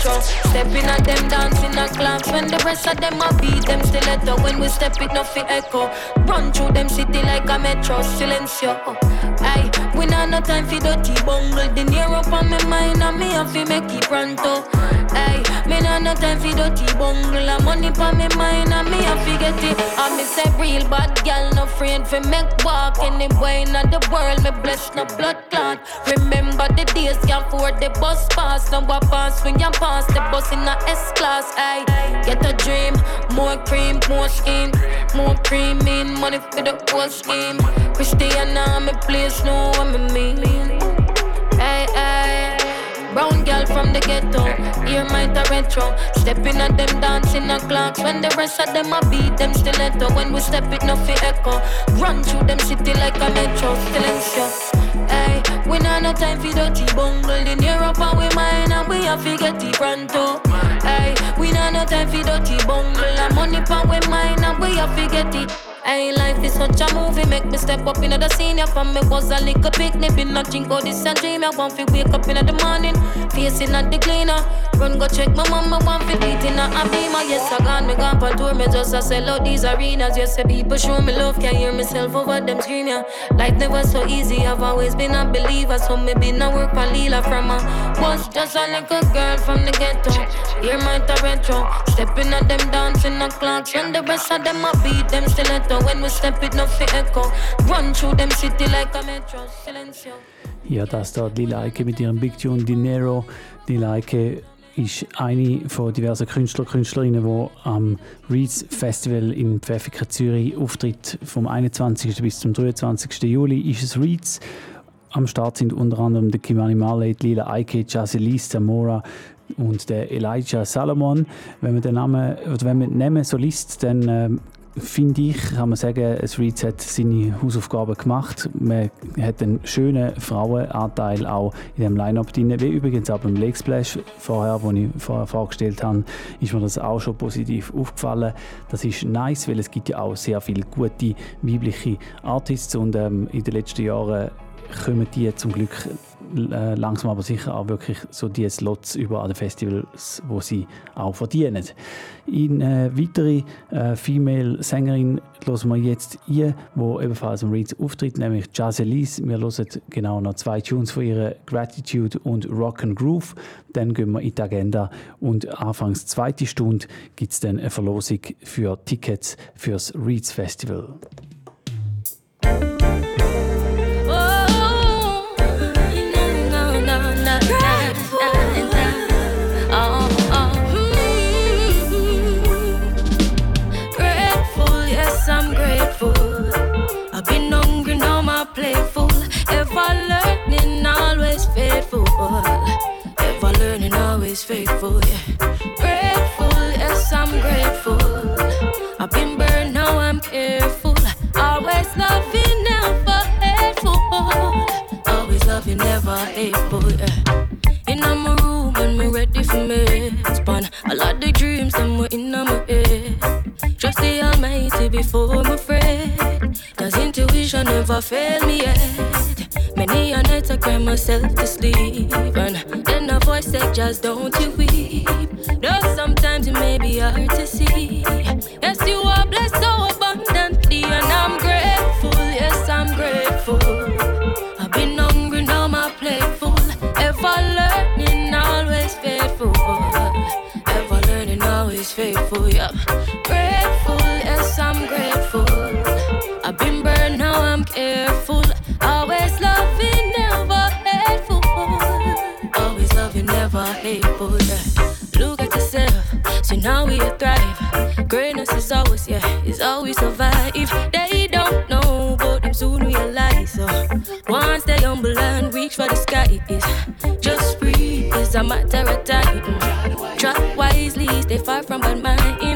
Retro. Stepping at them dancing a claps when the rest of them a beat them stiletto. When we step it, nothing echo. Run through them city like a metro, silencio. Aye, we not no time for dirty bungle. The near up on my mind and me have to make it pronto. Aye, me not no time for dirty bungle. A money on my mind and me to get it. I me say real bad girl, no friend for make walk anywhere in the world. Me bless no blood clot. Remember the days can't afford the bus pass. Now I pass when you pass the bus in a S class. Aye, get a dream, more cream, more scheme, more cream in money for the whole scheme. Christiana, me place know what me mean. Hey, hey. Brown girl from the ghetto, hear my retro. Stepping at them dancing a clocks. When the rest of them a beat them stiletto. When we step it, no fi echo. Run through them city like a metro, show. Hey, we not no time for dirty bungle. In Europe and we mine and we have to get it pronto. Hey, we not no time for dirty bungle. And money pan we mine and we have to get it. Hey, life is such a movie, make me step up in the senior from me was a little picnic, been not drink all this and dream. I want to wake up in the morning, facing at the cleaner. Run go check my mama, want to eat in a beamer. Yes, I gone, me gone for tour, me just a sell out these arenas. Yes, the people show me love, can hear myself over them scream, yeah. Life never so easy, I've always been a believer, so me been a work for Lila from a was just a little girl from the ghetto. Hear my retro, stepping at them dancing the clocks, and the rest of them I beat them stiletto. When we step it, no fit echo. Run through them city like a metro. Silencio. Ja, das da die Leike mit ihrem Big Tune Dinero. Die Leike ist eine von diversen Künstler Künstlerinnen, die am Reeds Festival in Pfäffiker Zürich auftritt. Vom 21. bis zum 23. Juli ist es Reeds. Am Start sind unter anderem der Kimani Marley, Lila Eike, Jazelis, Zamora, und der Elijah Salomon. Wenn man den Namen, oder wenn man den Namen so liest, dann äh, finde ich, kann man sagen, es Reeds hat seine Hausaufgaben gemacht. Man hat einen schönen Frauenanteil auch in dem Line-Up drin, wie übrigens auch beim Lake Splash vorher, wo ich vorher vorgestellt habe, ist mir das auch schon positiv aufgefallen. Das ist nice, weil es gibt ja auch sehr viele gute weibliche Artists und ähm, in den letzten Jahren kommen die zum Glück äh, langsam aber sicher auch wirklich so die Slots über den Festivals, wo sie auch verdienen. In äh, weitere äh, Female-Sängerin hören wir jetzt ihr, wo ebenfalls am Reeds auftritt, nämlich Jazelise. Wir hören genau noch zwei Tunes von ihrer Gratitude und Rock and Groove. Dann gehen wir in die Agenda und anfangs zweite Stunde gibt es dann eine Verlosung für Tickets fürs Reeds Festival. Ever learning, always faithful, Ever learning, always faithful. yeah. Grateful, yes, I'm grateful. I've been burned, now I'm careful. Always loving, never hateful. Always loving, never hateful, yeah. In my room and me ready for me. Span a lot of dreams them were in my head. The Almighty before I'm afraid. Cause intuition never failed me yet. Many a night I cry myself to sleep. And then a voice said, just don't you weep. Though sometimes it may be hard to see. Yes, you are blessed so abundantly. And I'm grateful, yes, I'm grateful. I've been hungry, now my plate. Ever learning, always faithful. Ever learning, always faithful, yeah. Grateful, I'm grateful. I've been burned, now I'm careful. Always loving, never hateful. Always loving, never hateful. Yeah. Look at yourself, so now we thrive. Greatness is always, yeah, is always survive. They don't know, but them soon realize. So once they humble and reach for the sky, it's just breathe. It's a matter of time. Track wisely, stay far from bad mind.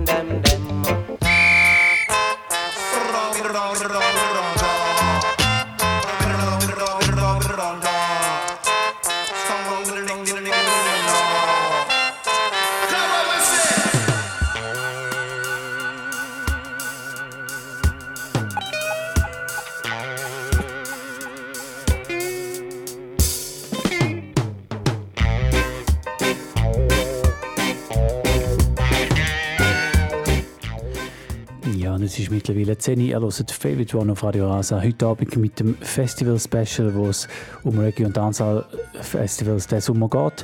Mittlerweile 10 Uhr. Ihr hört Favorite One auf Radio Rasa. Heute Abend mit dem Festival-Special, wo es um Reggae- und Dancehall-Festivals diesen Sommer geht.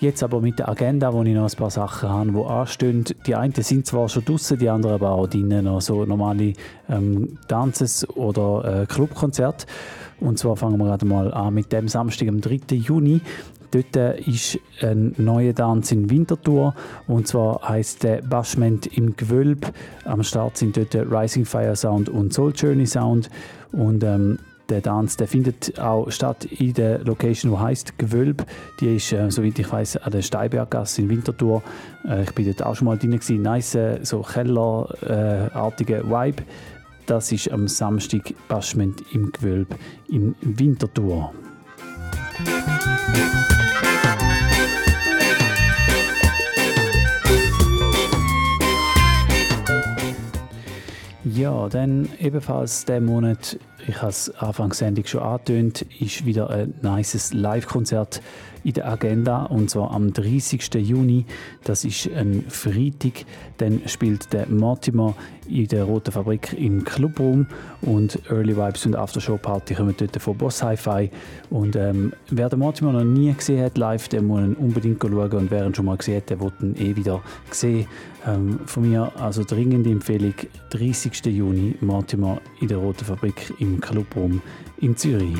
Jetzt aber mit der Agenda, wo ich noch ein paar Sachen habe, die anstehen. Die einen sind zwar schon draußen, die anderen aber auch drinnen noch so normale ähm, Dances oder äh, Clubkonzerte. Und zwar fangen wir gerade mal an mit dem Samstag, am 3. Juni. Dort äh, ist ein neuer Tanz in Winterthur und zwar heißt der Bashment im Gewölb. Am Start sind dort Rising Fire Sound und Soul Journey Sound und ähm, der Tanz der findet auch statt in der Location, die heißt Gewölb. Die ist, äh, soweit ich weiß, an der Steinberggasse in Winterthur. Äh, ich bin dort auch schon mal drin gewesen. Nice, äh, so Kellerartige Vibe. Das ist am Samstag Bashment im Gewölb in Winterthur. Ja, dann ebenfalls diesen Monat, ich habe es Anfang Sendung schon angetönt, ist wieder ein nices Live-Konzert in der Agenda und zwar am 30. Juni. Das ist ein Freitag. Dann spielt der Mortimer in der Roten Fabrik im Clubraum und Early Vibes und Aftershow Party kommen dort von Boss Hi-Fi. Und ähm, wer den Mortimer noch nie gesehen hat live, der muss ihn unbedingt schauen und wer ihn schon mal gesehen hat, der wird ihn eh wieder sehen. Ähm, von mir also dringende Empfehlung, 30. Juni Mortimer in der Roten Fabrik im Clubraum in Zürich.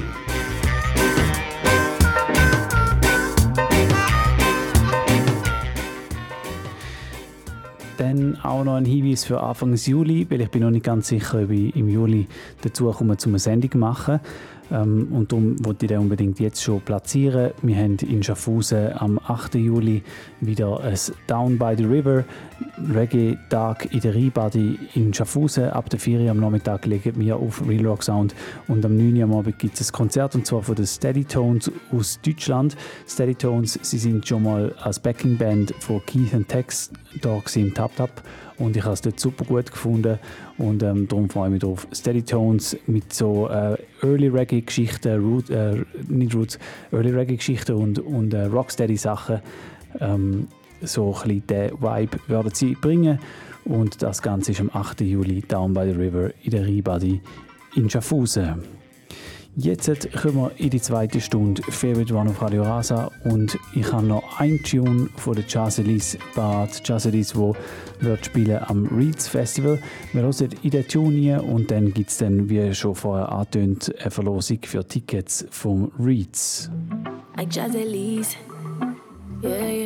Dann auch noch ein Hinweis für Anfang Juli, weil ich bin noch nicht ganz sicher, ob ich im Juli dazu komme, zum eine Sendung machen. Ähm, und darum wollte ich den unbedingt jetzt schon platzieren. Wir haben in Schaffhausen am 8. Juli wieder ein Down by the River Reggae-Tag in der Rheinbadi in Schaffhausen. Ab der 4 Uhr am Nachmittag legen wir auf Real Rock Sound und am 9 Uhr am Abend gibt es ein Konzert und zwar von den Steady Tones aus Deutschland. Steady Tones, sie sind schon mal als Backing-Band von Keith Tex da im Tap Tap und ich habe es dort super gut gefunden und ähm, darum freue ich mich drauf. Steady Tones mit so äh, Early Reggae Geschichten, Root, äh, nicht Roots, Early Reggae Geschichten und, und äh, Rocksteady Sachen. Ähm, so ein bisschen den Vibe werden sie bringen und das Ganze ist am 8. Juli Down by the River in der Rheinbadi in Schaffhausen. Jetzt kommen wir in die zweite Stunde. Favorite One auf Radio Rasa. Und ich habe noch ein Tune von der Jazzelis Bad Jazzelis, wo wird spielen am Reeds Festival. Wir hören in den Tune und dann gibt es dann, wie schon vorher angetönt, eine Verlosung für Tickets vom Reeds. Like yeah, yeah, yeah,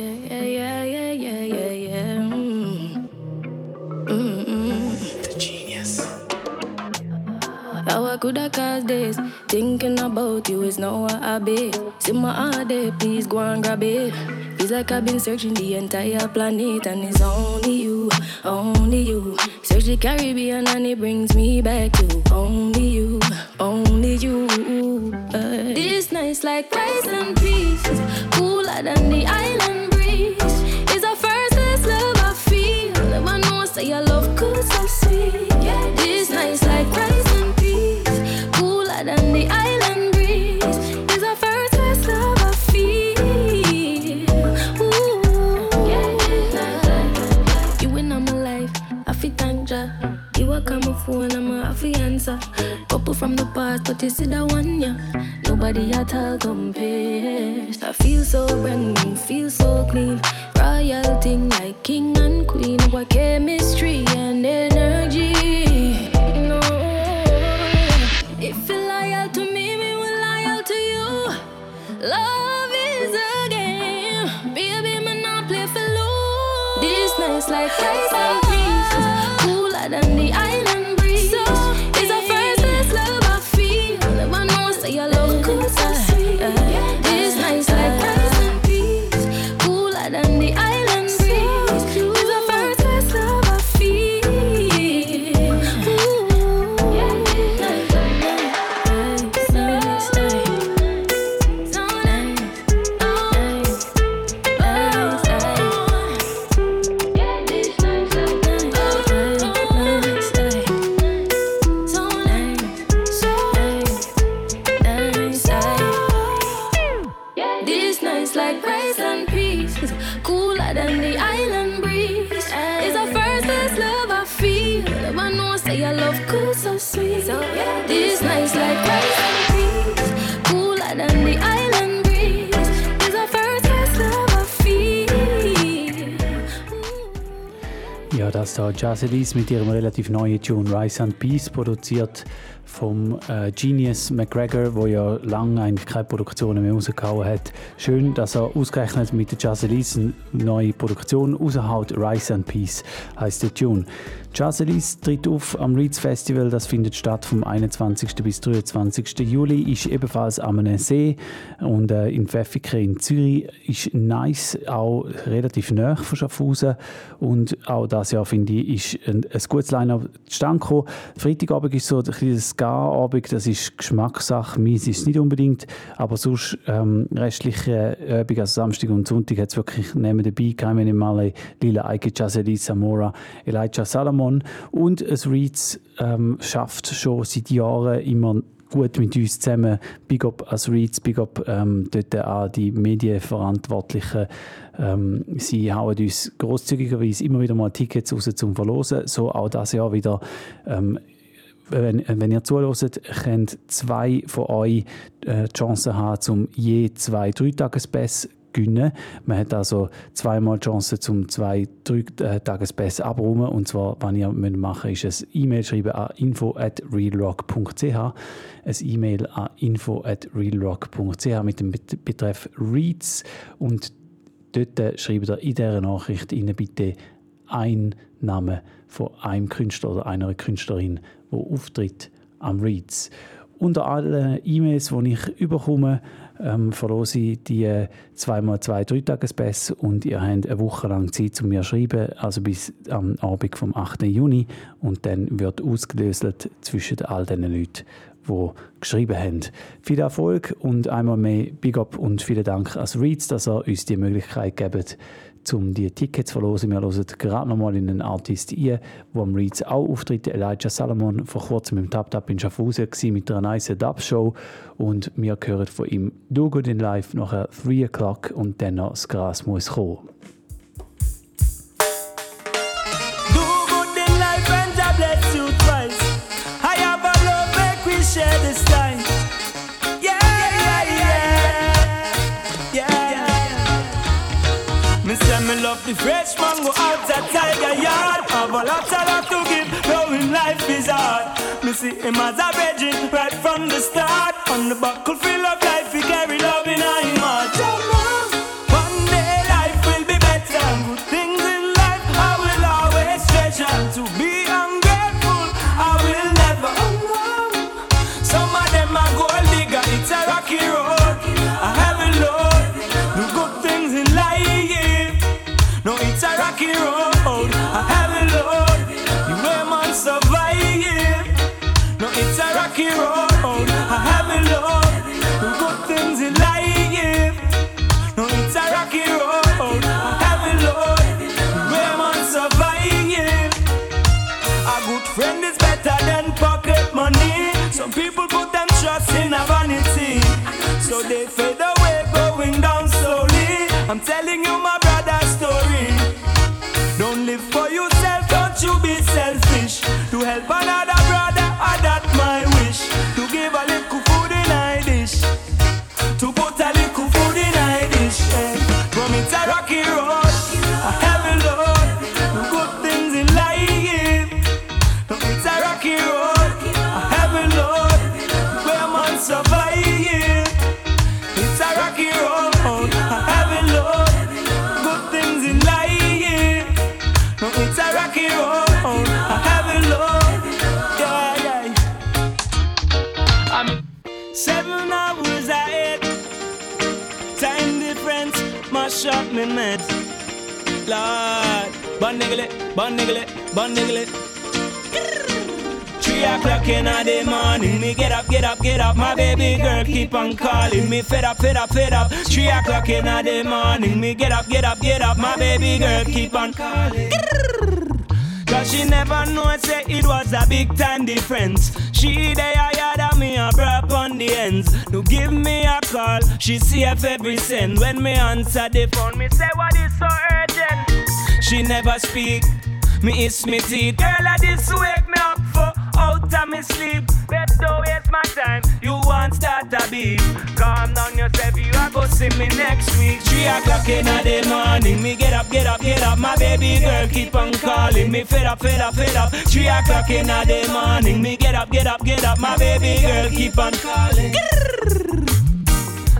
How I could have caused this? Thinking about you is not what I be. See my heart there, please go and grab it. Feels like I've been searching the entire planet, and it's only you, only you. Search the Caribbean, and it brings me back to only you, only you. Uh, this night's like rice and peas, cooler than the island breeze. It's the first love I feel. Never know, say your love could so phone, I'm a answer. Couple from the past, but you see that one, yeah. Nobody at all compares. I feel so brand new, feel so clean. Royal thing like king and queen. What chemistry and energy. No. If you're loyal to me, me will loyal to you. Love is a game. Baby, me not play for lose. This night's like rice Das da Jazz Elise mit ihrem relativ neuen Tune Rise and Peace produziert vom äh, Genius McGregor, der ja lange eigentlich keine Produktionen mehr rausgehauen hat. Schön, dass er ausgerechnet mit der Jazz Elise eine neue Produktion raushaut. Rise and Peace heißt der Tune. Jazzelis tritt auf am Reeds Festival. Das findet statt vom 21. bis 23. Juli. Ist ebenfalls am See und äh, in Pfäffiken in Zürich. Ist nice, auch relativ nah von Schaffhausen. Und auch das Jahr finde ich, ist ein, ein gutes Line-Up zustande gekommen. Freitagabend ist so ein Ska-Abend. Das ist Geschmackssache. Meins ist es nicht unbedingt. Aber sonst ähm, restliche Abend, also Samstag und Sonntag, hat es wirklich neben dabei. Keine Male, Lila Eike, Jazzelis, Samora, Elijah Salomon. Und es Reeds ähm, schafft schon seit Jahren immer gut mit uns zusammen. Big up als Reeds, big up ähm, dort auch die Medienverantwortlichen. Ähm, sie hauen uns großzügigerweise immer wieder mal Tickets raus zum Verlosen. So auch das Jahr wieder. Ähm, wenn, wenn, ihr zuhört, könnt zwei von euch äh, die Chance haben, zum je zwei Dreitagespass gewinnen. Man hat also zweimal die Chance, zum zwei, äh, Tagespass abräumen. Und zwar, was ihr machen müsst, ist ein E-Mail schreiben an info at realrock.ch. Ein E-Mail an info at realrock.ch mit dem Betreff Reads. Und dort schreibt ihr in dieser Nachricht bitte ein Name von einem Künstler oder einer Künstlerin, der auftritt am Reads. Unter allen E-Mails, die ich überkomme, ähm, verlose ich die 2x2 Dreitagespässe und ihr habt eine Woche lang Zeit, um mir zu schreiben, also bis am Abend vom 8. Juni und dann wird ausgelöst zwischen all den Leuten, die geschrieben haben. Viel Erfolg und einmal mehr Big Up und vielen Dank an Reads, dass er uns die Möglichkeit gibt, um die Tickets zu verlosen. Wir hören gerade nochmal in einen Artist ein, der am Reeds auch auftritt. Elijah Salomon, vor kurzem im Tap Tap in Schaffhausen mit einer nice Dub-Show. Und wir hören von ihm «Do Good in Life» nachher 3 O'Clock und dann noch «Das Gras muss kommen». Fresh mango out at Tiger Yard. Have a lot, a lot to give, knowing life is hard. Me see him as a virgin right from the start. On the buckle full of life, he carry love they fade away, going down slowly. I'm telling up me med. Lord, bun niggle bun niggle bun niggle Three o'clock in the morning, me get up, get up, get up. My baby girl keep on calling me, fed up, fed up, fed up. Three o'clock in the morning, me get up, get up, get up. My baby girl keep on calling. Cause she never know say it was a big time difference. She there I me a brap on the ends. No give me a call, she see if every cent. When me answer the phone, me say what is so urgent. She never speak, me is me teeth. Girl, I this wake me up for out of me sleep. Babe, don't waste my time. You want start a beat. Calm down yourself, you are go see me next week. Three o'clock in the morning. Me get up, get up, get up. My baby girl keep on calling me. Fed up, fed up, fed up. Three o'clock in the morning. Me get up, get up, get up. My baby girl keep on calling.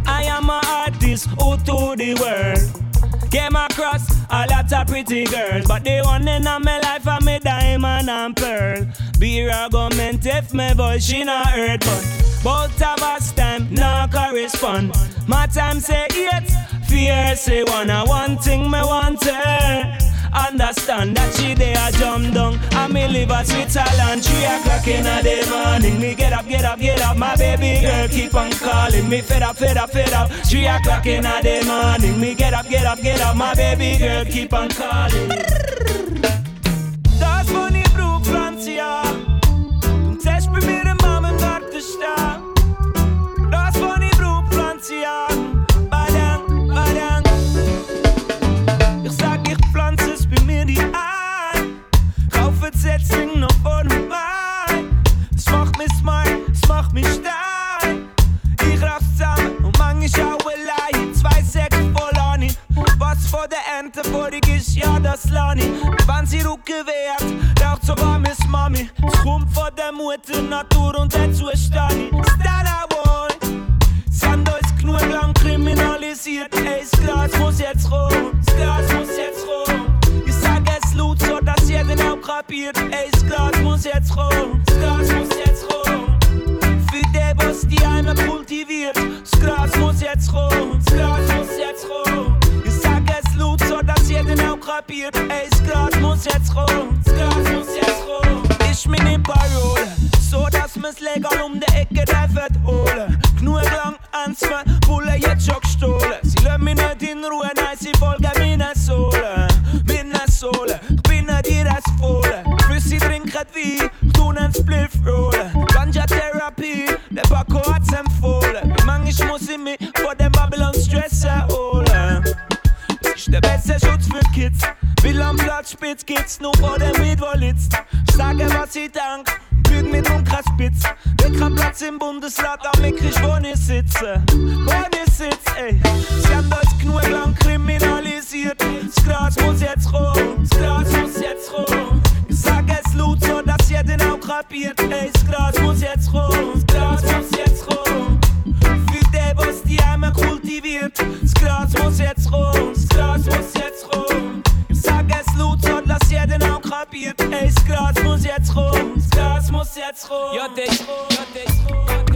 I am an artist who to the world. Came across a lot of pretty girls, but the one in my life are me diamond and pearl. Be argument if my voice she not heard, but both of us time not correspond. My time say eight, fear say one. I One thing me want her. Understand that she there jump down And me live at Switzerland Three o'clock in the morning Me get up, get up, get up My baby girl keep on calling Me fed up, fed up, fed up Three o'clock in the morning Me get up, get up, get up My baby girl keep on calling Setzling noch vor Wein. Es macht mich smart, es macht mich stark. Ich raff zusammen und manchmal auch allein. Zwei Säcke voll Ani. Was vor der Ente vorig ist, ja, das Lani. Wenn sie Rucke wehrt, raucht so warm ist Mami. Es kommt von der Mutter Natur und dazu stehe ich. Stella Boy. Sando ist genug lang kriminalisiert. Ey, das Glas muss jetzt rum, das Glas muss jetzt rum jeder auch kapiert. Ey, das Glas muss jetzt rum, das Glas muss jetzt rum. Für den, was die einmal kultiviert, das Glas muss jetzt rum, das Glas muss jetzt rum. Ich sag es laut, so dass jeder auch kapiert. Ey, das Glas muss jetzt rum, das Glas muss jetzt rum. Ich meine Parole, so dass man's legal um die Ecke dürfen holen. Genug lang ans Bulle jetzt schon gestohlen. Sie lassen mich nicht in Ruhe, nein, sie folgen meine Sohle. Sohle. Restfohle. Flüssig trinken Wein, tun einen Spliff rollen. Ganja-Therapie, der Paco hat's empfohlen. Manchmal muss ich mich vor dem Babylon Stress erholen. Das ist der beste Schutz für Kids. Will am Platz spitz geht's nur vor dem Mietwollitz. Ich sage, was ich dank Büg mit Umkreisspitz. Kann Platz im Bundesrat, damit krieg ich wo ich sitze. Wo ich sitze, ey. Sie haben das genug lang kriminalisiert. Das Glas muss jetzt rum, das Glas muss jetzt rum. Ich sag es laut so, dass jeder auch kapiert. Ey, das Glas muss jetzt rum, das Glas muss jetzt rum. Für den, was die einmal kultiviert. Das Glas muss jetzt rum, das Glas muss jetzt rum. Jeder auch kapiert. Ey, das Glas muss jetzt rum, das Glas muss jetzt rum. Ja, dich, ja, dich, ja, dich,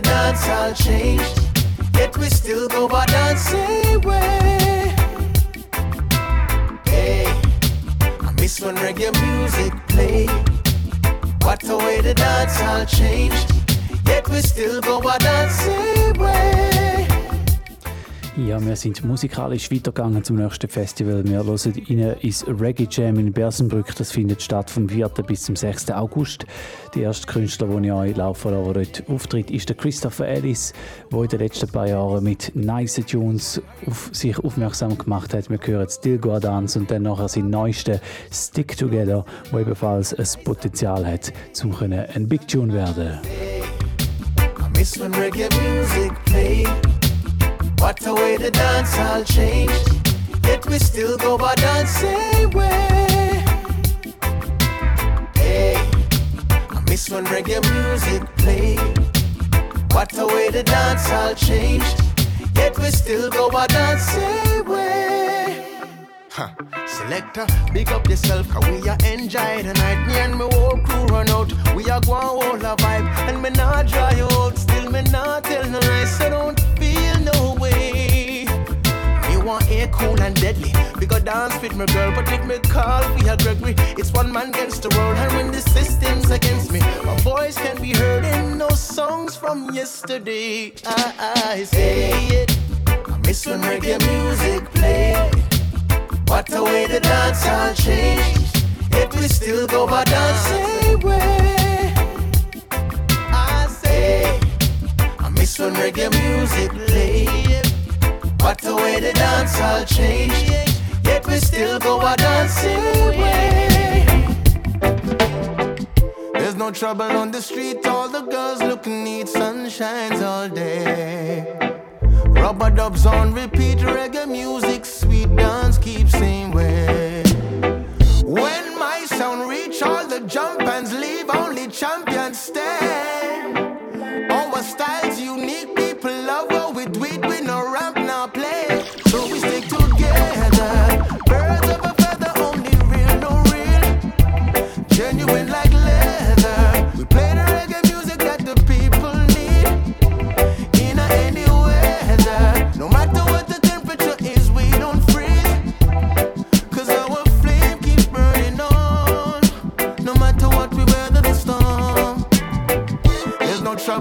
the dance all changed. Yet we still go by dancing eh, way. Hey, I miss when reggae music played. What a way the dance all changed. Yet we still go by dancing eh, way. Ja, wir sind musikalisch weitergegangen zum nächsten Festival. Wir hören rein ins Reggae Jam in Bersenbrück. Das findet statt vom 4. bis zum 6. August. Der erste Künstler, den ich euch laufen lasse, der dort auftritt, ist der Christopher Ellis, der in den letzten paar Jahren mit nice Tunes auf sich aufmerksam gemacht hat. Wir hören Still Go Dance und dann nachher sein neuester Stick Together, wo ebenfalls ein Potenzial hat, um ein Big Tune werden. I miss when reggae music. What a way the dance all changed. Yet we still go by dancing way. Hey, I miss when reggae music played. What a way the dance all changed. Yet we still go by dancing way. Huh. Selector, big up yourself, cause we are enjoy the night. Me and my whole crew run out. We are going all a vibe. And me not dry out, me not tell no lies. So don't feel no way. Me want air cool and deadly. We go dance with my girl, but with me call we are Gregory. It's one man against the world, and when the system's against me, my voice can be heard in those songs from yesterday. I, I say it. I miss when reggae music play. What a way the dance all changed. Yet we still go by dancing way. When reggae music played. What a way the dance all changed. Yet we still go by dancing way. There's no trouble on the street, all the girls looking neat, sunshines all day. Rubber dubs on repeat, reggae music, sweet dance keeps same way. When my sound reach all the jump leave, only champions stand. Our style's unique, people love what we do we no ramp, now play. So we stick together. Birds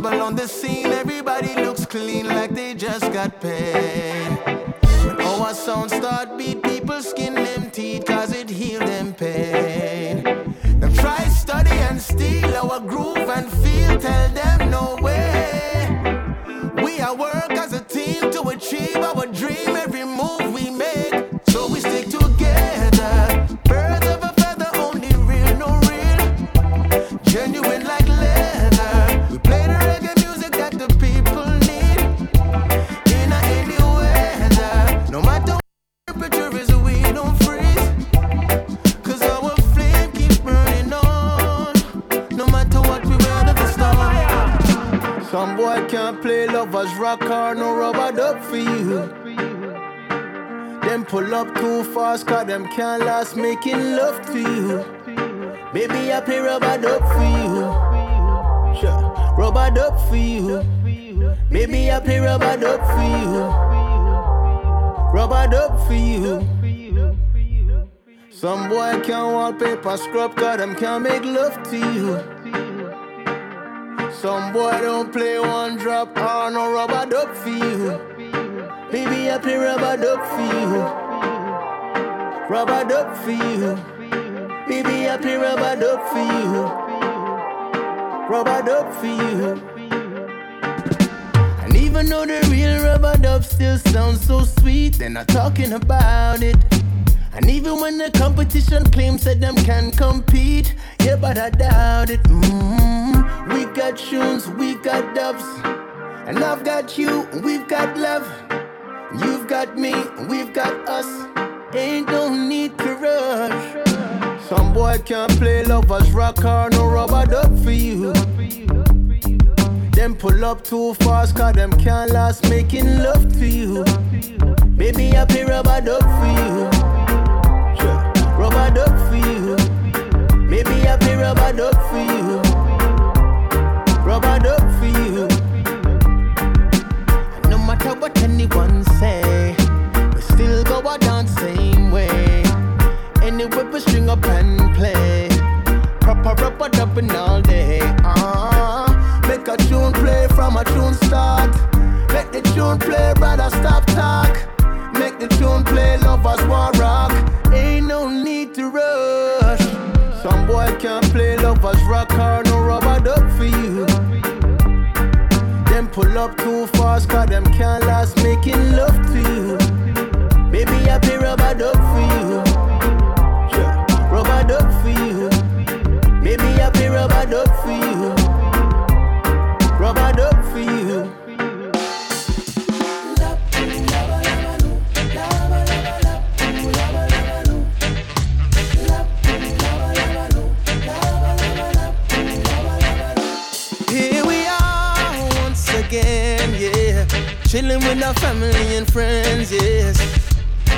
trouble on the scene. Everybody looks clean like they just got paid. Oh, when our sound start beat, people skin them teeth cause it heal them pain. Them try study and steal our groove and feel. Tell them no way. We are work as a team to achieve our dream. Can't play lovers rock or no rubber dub for you. Them pull up too fast cause them can't last making love to you. Baby, I play rubber dub for you. Sure. Rubber dub for you. Baby, I play rubber dub for you. Rubber dub for you. Some boy can't wallpaper scrub cause them can't make love to you. Some boy don't play one drop or no rubber dub for you. Baby, I play rubber dub for you. Rubber dub for you. Baby, I play rubber dub for you. Rubber dub for you. And even though the real rubber dub still sounds so sweet, they're not talking about it. And even when the competition claims that them can compete, yeah, but I doubt it. mm We got tunes, we got dubs, and I've got you, we've got love. You've got me, we've got us. Ain't no need to rush. Some boy can't play lovers rock or no rubber dub for you. Them pull up too fast, cause them can't last making love to you. Baby, I play rubber dub for you. Rubber dub for you. Baby, I play rubber dub for you. Rubber dub for you. And no matter what anyone say, we still go a dance same way. Anyway, we string up and play. Proper rubber dubbing all day. Uh, make a tune play from a tune start. Make the tune play, brother, stop talk. Make the tune play, lovers war rock. Ain't no need to rush. Some boy can't play lovers rock up too fast, cause them can't last making love to you. Baby, I play rubber dub Chilling with our family and friends, yes.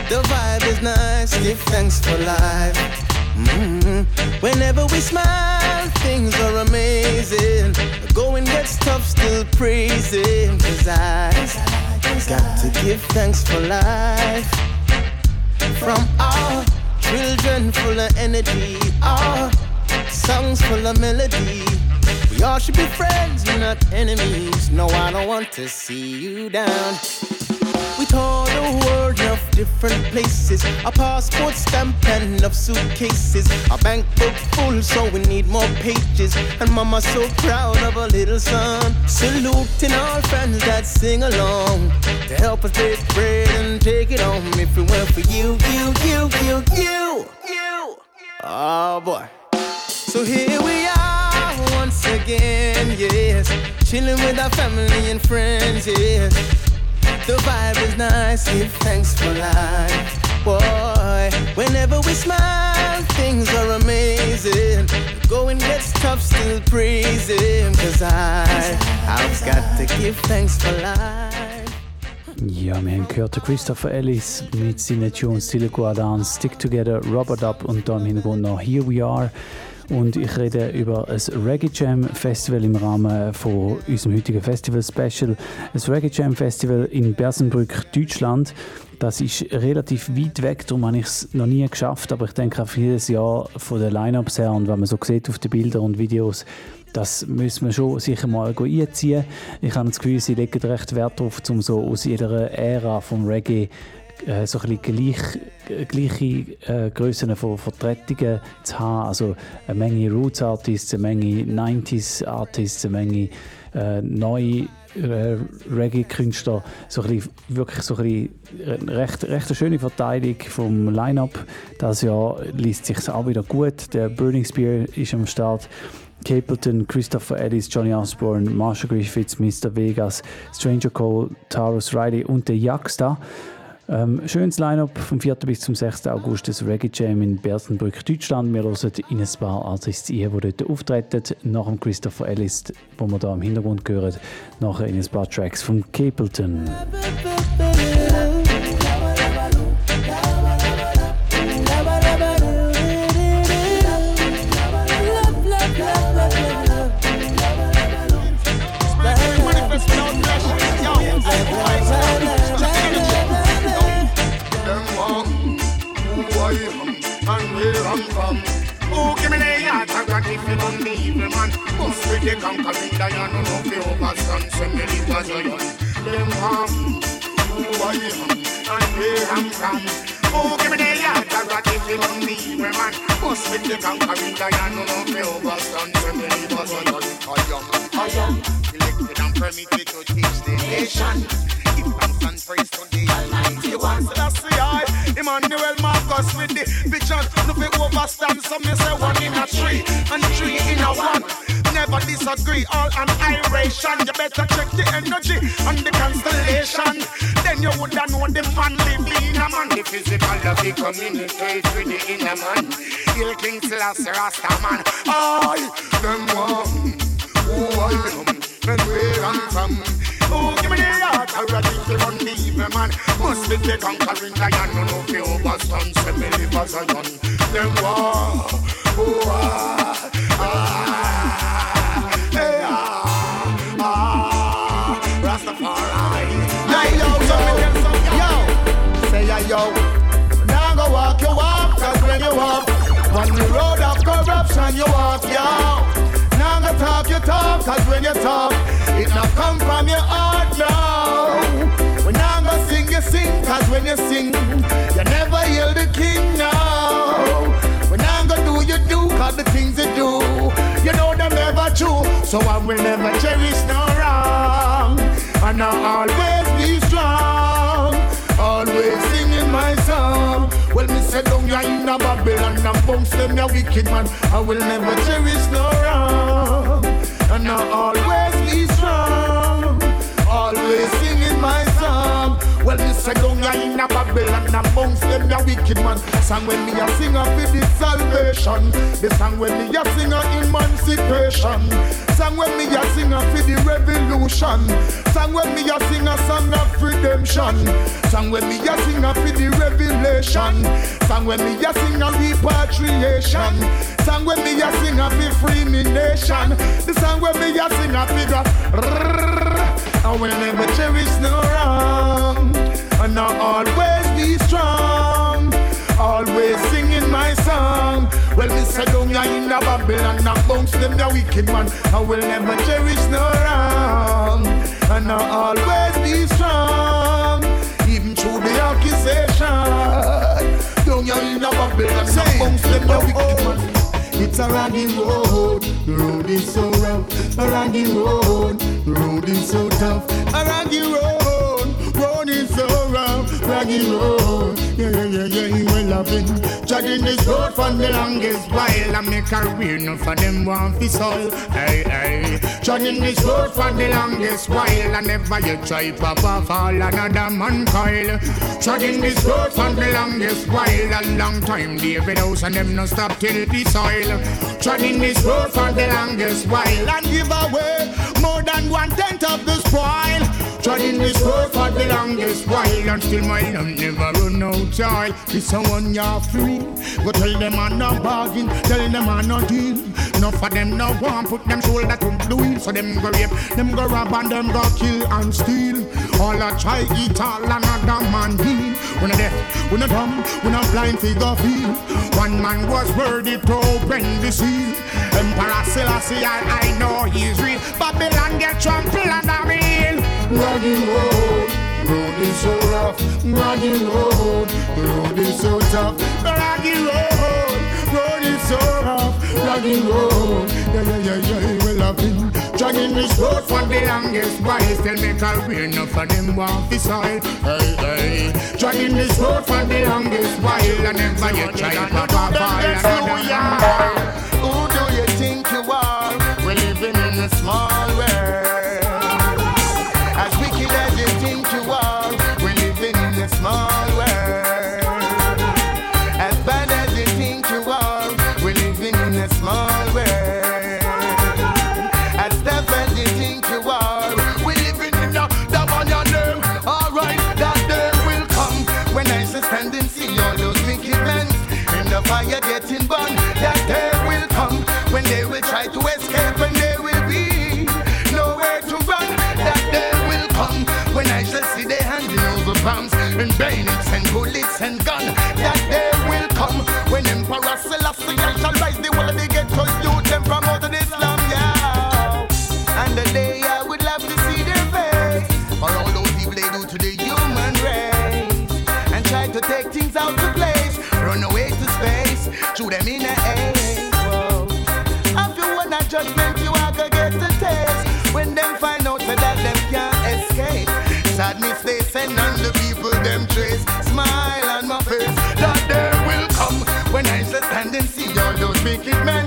The vibe is nice, give thanks for life. Mhm. Whenever we smile, things are amazing. Going gets tough, still praising. Cause I got to give thanks for life. From our children full of energy, our songs full of melody. We all should be friends, not enemies. No, I don't want to see you down. We told the world of different places. A passport stamp and enough suitcases. A bank book full, so we need more pages. And mama's so proud of her little son. Saluting all friends that sing along to help us break bread and take it home. If it weren't for you, you, you, you, you, you. Oh boy. So here we are once again, yes. Chilling with our family and friends, yes. The vibe is nice, give thanks for life. Boy, whenever we smile, things are amazing. Going gets tough, still praising. Cause I, I've got to give thanks for life. Ja, wir haben gehört Christopher Ellis mit seiner Tune Still Dance, Stick Together, Rubber Dub und da im Hintergrund noch Here We Are und ich rede über ein Reggae Jam Festival im Rahmen von unserem heutigen Festival Special. Ein Reggae Jam Festival in Bersenbrück, Deutschland. Das ist relativ weit weg, darum habe ich es noch nie geschafft, aber ich denke auch jedes Jahr von den Line-Ups her und wenn man so sieht auf den Bildern und Videos, das müssen wir schon sicher mal einziehen. Ich habe das Gefühl, sie legen recht Wert darauf, um so aus jeder Ära vom Reggae äh, so ein gleich, gleiche äh, Grössen von Vertretungen zu haben. Also eine Menge Roots Artists, eine Menge 90s Artists, eine Menge äh, neue äh, Reggae-Künstler. So wirklich so ein recht, recht eine schöne Verteilung vom Line-Up. Das Jahr liest sich auch wieder gut. Der Burning Spear ist am Start. Capleton, Christopher Ellis, Johnny Osborne, Marshall Griffiths, Mr. Vegas, Stranger Cole, Taurus Riley und der Jaxta. Ähm, schönes Line-Up vom 4. bis zum 6. August des Reggae Jam in Bersenbrück, Deutschland. Wir hören in ein paar Artists ein, die dort auftreten. Nach dem Christopher Ellis, wo wir hier im Hintergrund hören, nachher in ein paar Tracks von Capleton. The conquering lion, no no fi overstand. Send me the Zion. Them ham, who I am, and where I'm from. Oh, give me the yard, I got it the evil man. Bust with the conquering lion, no no fi overstand. Send me the Zion. I am, I am, elected and permitted to teach the nation. Give thanks and praise to the Almighty One. That's the eye. Emmanuel Marcus with the vision. No fi overstand. So me say one in a three and three in a one. Never disagree. All annihilation. You better check the energy and the constellation. Then you woulda know the man live in a man. The physical love the communicate with the inner man. Hill King Selassie Rasta man. I them one. Who I am and where I'm from. Oh, give me the heart already to run the evil man. Must be the conquering lion. No, no, the overstand. Say me live as a young. Them war. Oh, ah, ah, hey, ah, ah. Rastafari. Hey, yo, so yo. Say, yeah, yo. Now go walk your walk. Cause when you walk on the road of corruption, you walk, yo. Now go talk your talk. Cause when you talk, not come from your heart now. When I'm gonna sing, you sing, cause when you sing, you never hear the king now. When I'm gonna do, you do, cause the things you do, you know them never true. So I will never cherish no wrong. And I'll always be strong. Always singing my song. Well, me say down ya in a Babylon and bounce them ya wicked man. I will never cherish no wrong. And I always. Always singing my song. Well, me say down ya in a Babylon bounce them ya wicked man. Song when me a sing for the salvation. The song when me a sing a emancipation. Song when me a sing for the revolution. Song when me a sing a song of redemption. Song when me a sing for the revelation. Song when me a sing a repatriation. Song when me a sing for free me nation. The song when me a sing for the. I will never cherish no wrong and I'll always be strong. Always singing my song. Well, Miss say down ya in a Babylon, knock bounce them the wicked man. I will never cherish no wrong, and I'll always be strong, even through the accusation. Down ya in a Babylon, knock bounce them the wicked man. A raggy road, the road is so rough. A raggy road, the road is so tough. A raggy road, road is so rough. Raggy road, yeah, yeah, yeah, yeah, he will have been this road for the longest while. I make a career, no for them want fi soul Hey, hey. Treading this road for the longest while. I never yet try pop off all another man coil Treading this road for the longest while. A long time David House and them no stop till the soil. Treading this road for the longest while. And give away more than one tenth of the spoil Treading this road for the longest while And still my love never run out child. This someone you're free. Go tell them I'm not bargain Tell them I'm not deal. Enough for them no want Put them shoulder to the wheel. So them go rape Them go rob and them go kill and steal. All a try eat all another man deal We no deaf, we no dumb We no blind figure feel. One man was worthy to open the seal. Emperor Selassie I, I know he's real. Babylon get trampled under me Raggy road, road is so rough. Raggy road, road is so tough. Raggy road, road is so rough. Raggy road, yeah yeah yeah yeah. Well I've been dragging this road for the longest while. Still make a way enough for them want the soil. Hey hey, dragging this road for the longest while. And never you try to pop up all. Who do you think you are? We're living in a small wicked men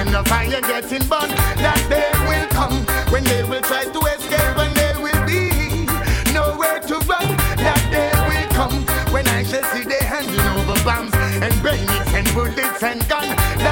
in the fire getting burned. That day will come when they will try to escape and they will be nowhere to run. That day will come when I shall see they handing over bombs and bayonets and bullets and guns.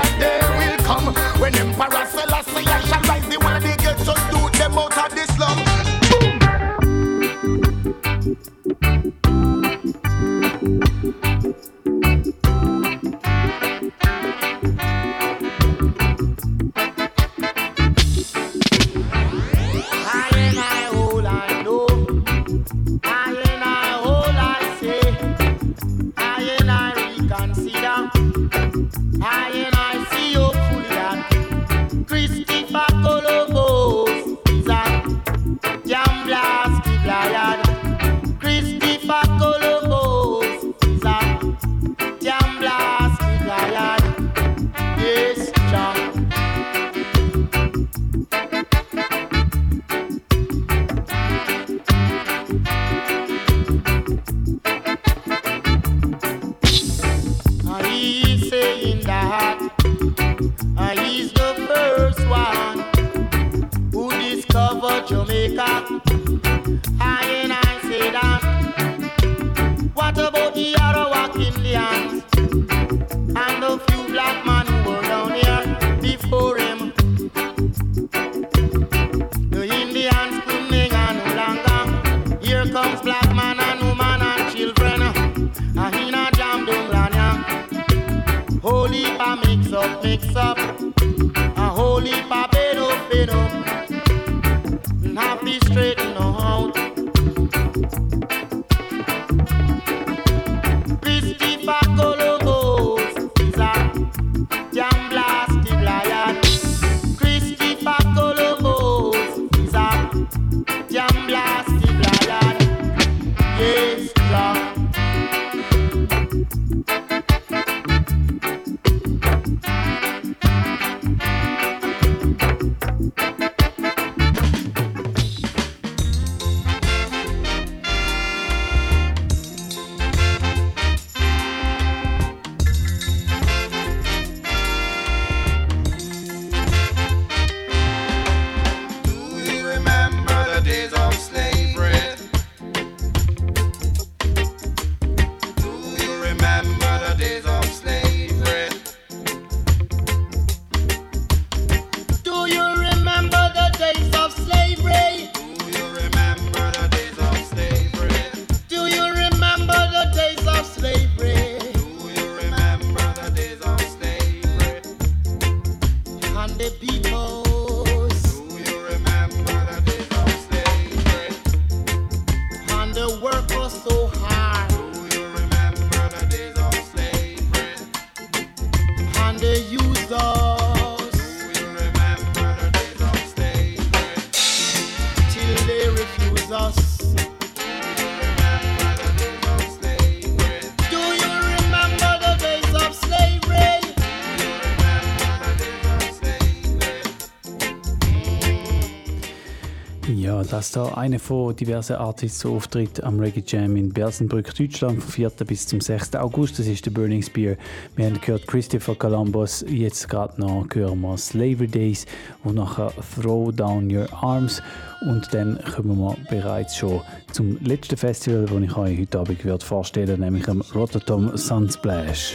Ja, das da eine von diversen Artists auftritt am Reggae Jam in Bersenbrück, Deutschland, vom 4. bis zum 6. August. Das ist der Burning Spear. Wir haben gehört Christopher Columbus, jetzt gerade noch hören wir Slavery Days und nachher Throw Down Your Arms. Und dann kommen wir bereits schon zum letzten Festival, das ich euch heute Abend vorstellen werde, nämlich am Rotterdam Sunsplash.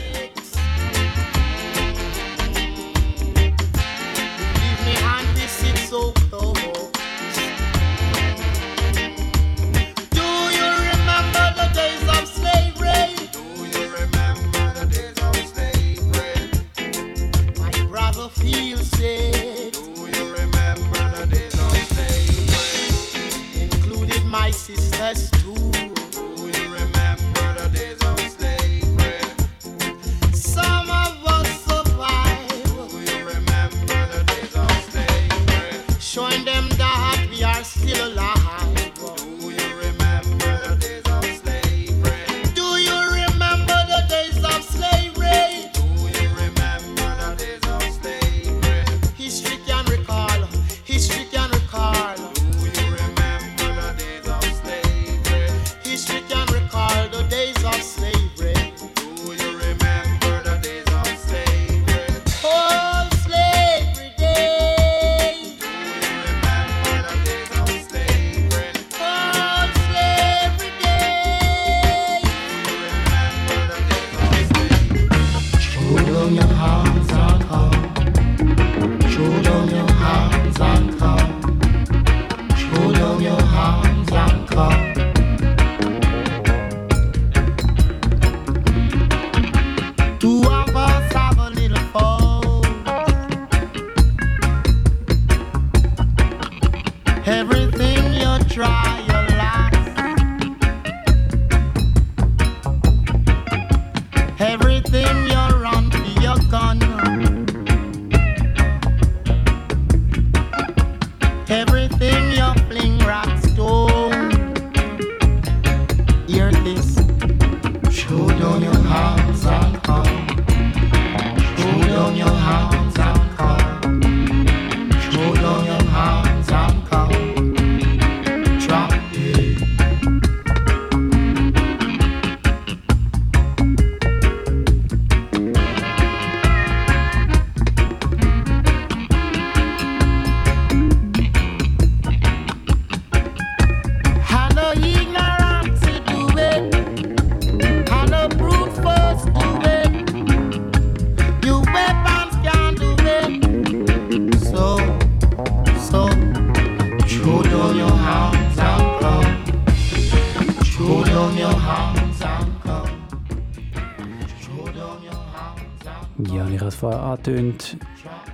Angetönt,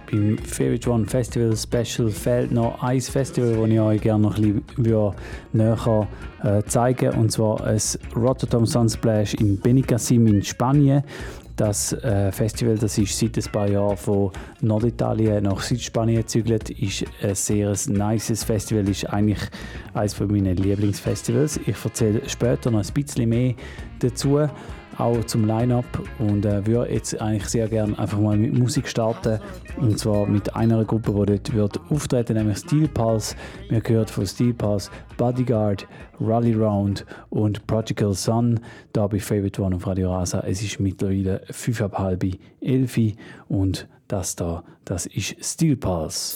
beim Favorite One Festival Special fehlt noch ein Festival, das ich euch gerne noch ein bisschen näher äh, zeigen Und zwar das Rotterdam Sunsplash in Benicassim in Spanien. Das äh, Festival, das ist seit ein paar Jahren von Norditalien nach Südspanien gezügelt, ist ein sehr nices Festival, ist eigentlich eines meiner Lieblingsfestivals. Ich erzähle später noch ein bisschen mehr dazu auch zum Line-Up und äh, würde jetzt eigentlich sehr gerne einfach mal mit Musik starten und zwar mit einer Gruppe, die dort wird auftreten, nämlich Steel Pulse. Wir gehört von Steel Pulse Bodyguard, Rally Round und Prodigal Sun, da bei Favorite One auf Radio Rasa. Es ist mittlerweile 5.30 11 und das da, das ist Steel Pulse.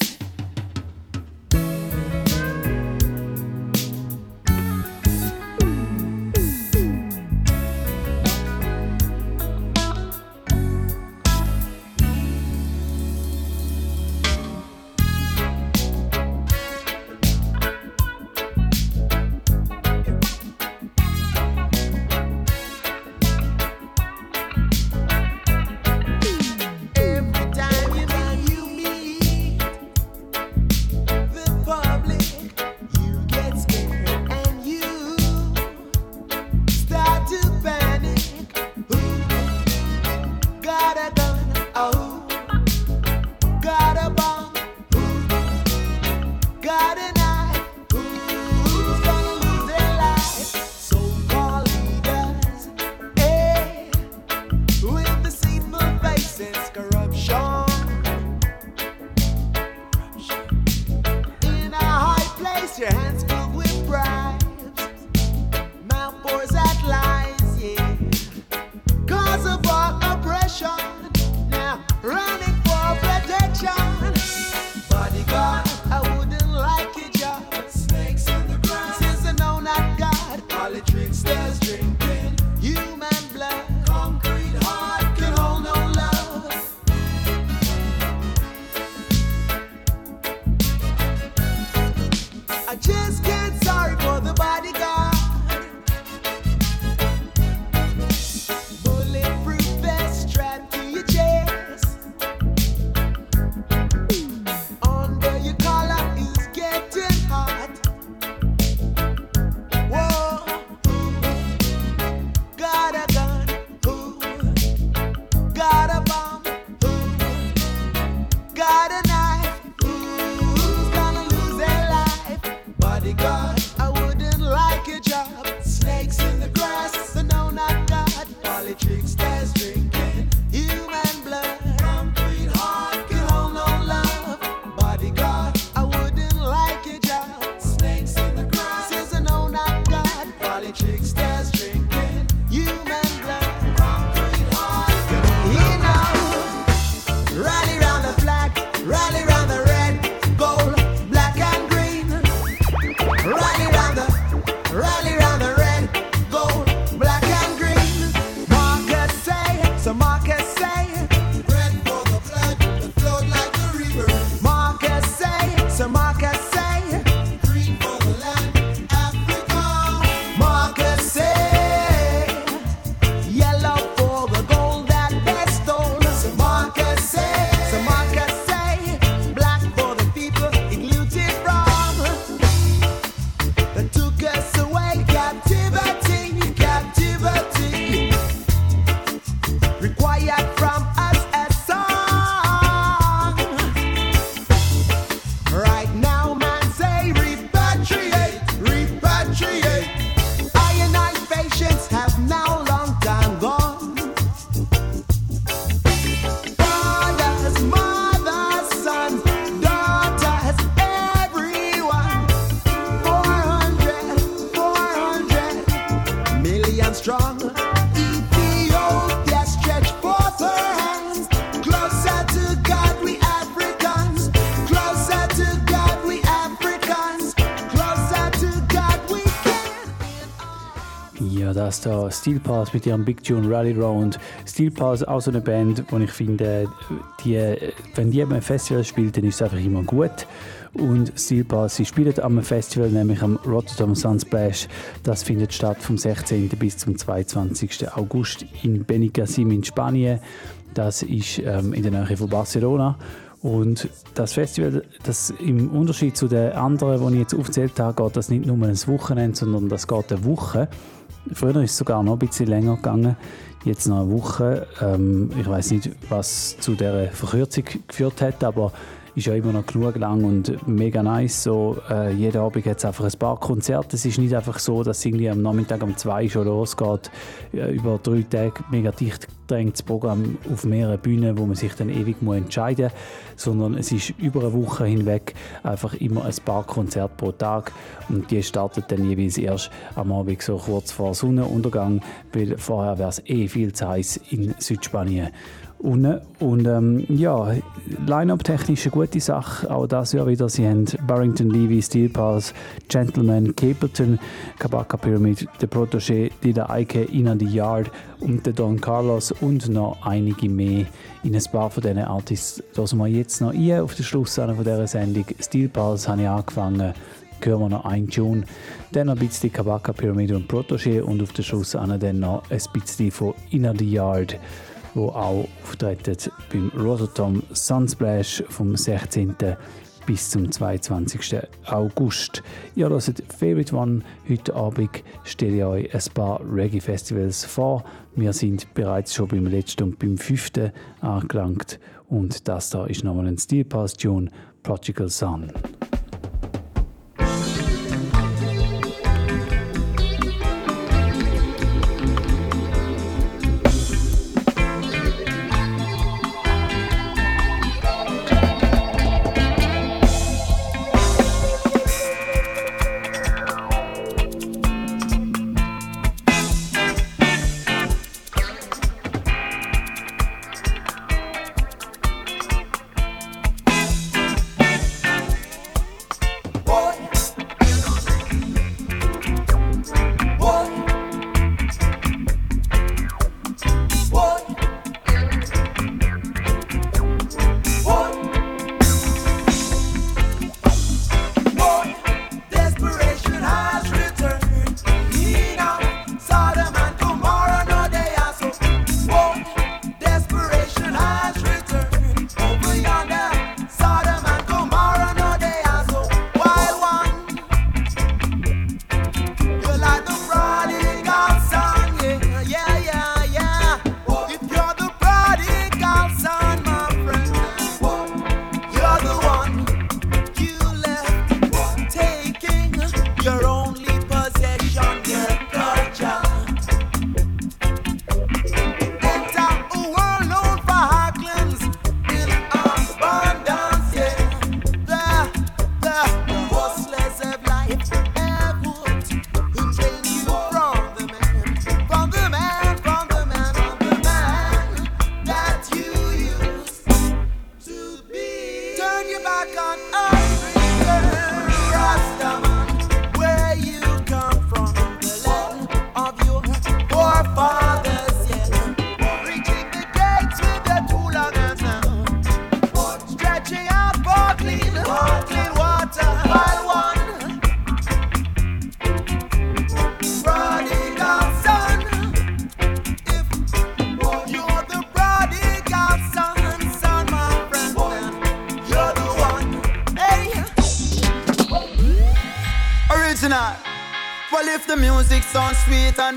Da Steel Pulse mit ihrem Big Tune Rally Round. Steel Pulse auch so eine Band, wo ich finde, die, wenn die am Festival spielt, dann ist es einfach immer gut. Und Steel Pulse, sie spielen am Festival, nämlich am Rotterdam Sunsplash. Das findet statt vom 16. bis zum 22. August in Benicassim in Spanien. Das ist ähm, in der Nähe von Barcelona. Und das Festival, das im Unterschied zu den anderen, die ich jetzt aufgezählt habe, geht das nicht nur ein Wochenende, sondern das geht eine Woche. Früher ist es sogar noch ein bisschen länger gegangen, jetzt noch eine Woche. Ähm, ich weiß nicht, was zu der Verkürzung geführt hat, aber ist ja immer noch genug lang und mega nice. So, äh, jeden Abend hat es einfach ein paar Konzerte. Es ist nicht einfach so, dass es irgendwie am Nachmittag um zwei schon losgeht. Äh, über drei Tage mega dicht gedrängtes Programm auf mehreren Bühnen, wo man sich dann ewig muss entscheiden muss, sondern es ist über eine Woche hinweg einfach immer ein paar Konzerte pro Tag und die startet dann jeweils erst am Abend so kurz vor Sonnenuntergang, weil vorher wäre es eh viel zu heiß in Südspanien unten. Und ähm, ja, Line-Up-technisch eine gute Sache. Auch das Jahr wieder. Sie haben Barrington Levy, Steel Pulse, Gentleman, Capleton, Kabaka Pyramid, The Protégé, Dida Eike, Ina the Yard und der Don Carlos und noch einige mehr. In ein paar von diesen Artists hören wir jetzt noch ein auf den Schluss von dieser Sendung. Steel Pulse habe ich angefangen hören wir noch ein Tune, dann ein bisschen Kabaka Pyramid und Protégé und auf den Schluss dann noch ein bisschen von Inner the Yard wo auch auftreten beim Rotterdam Sunsplash vom 16. bis zum 22. August. Ihr hört Favorite One. Heute Abend stelle ich euch ein paar Reggae-Festivals vor. Wir sind bereits schon beim letzten und beim fünften angelangt. Und das da ist nochmal ein Steel Pass Tune, Prodigal Sun.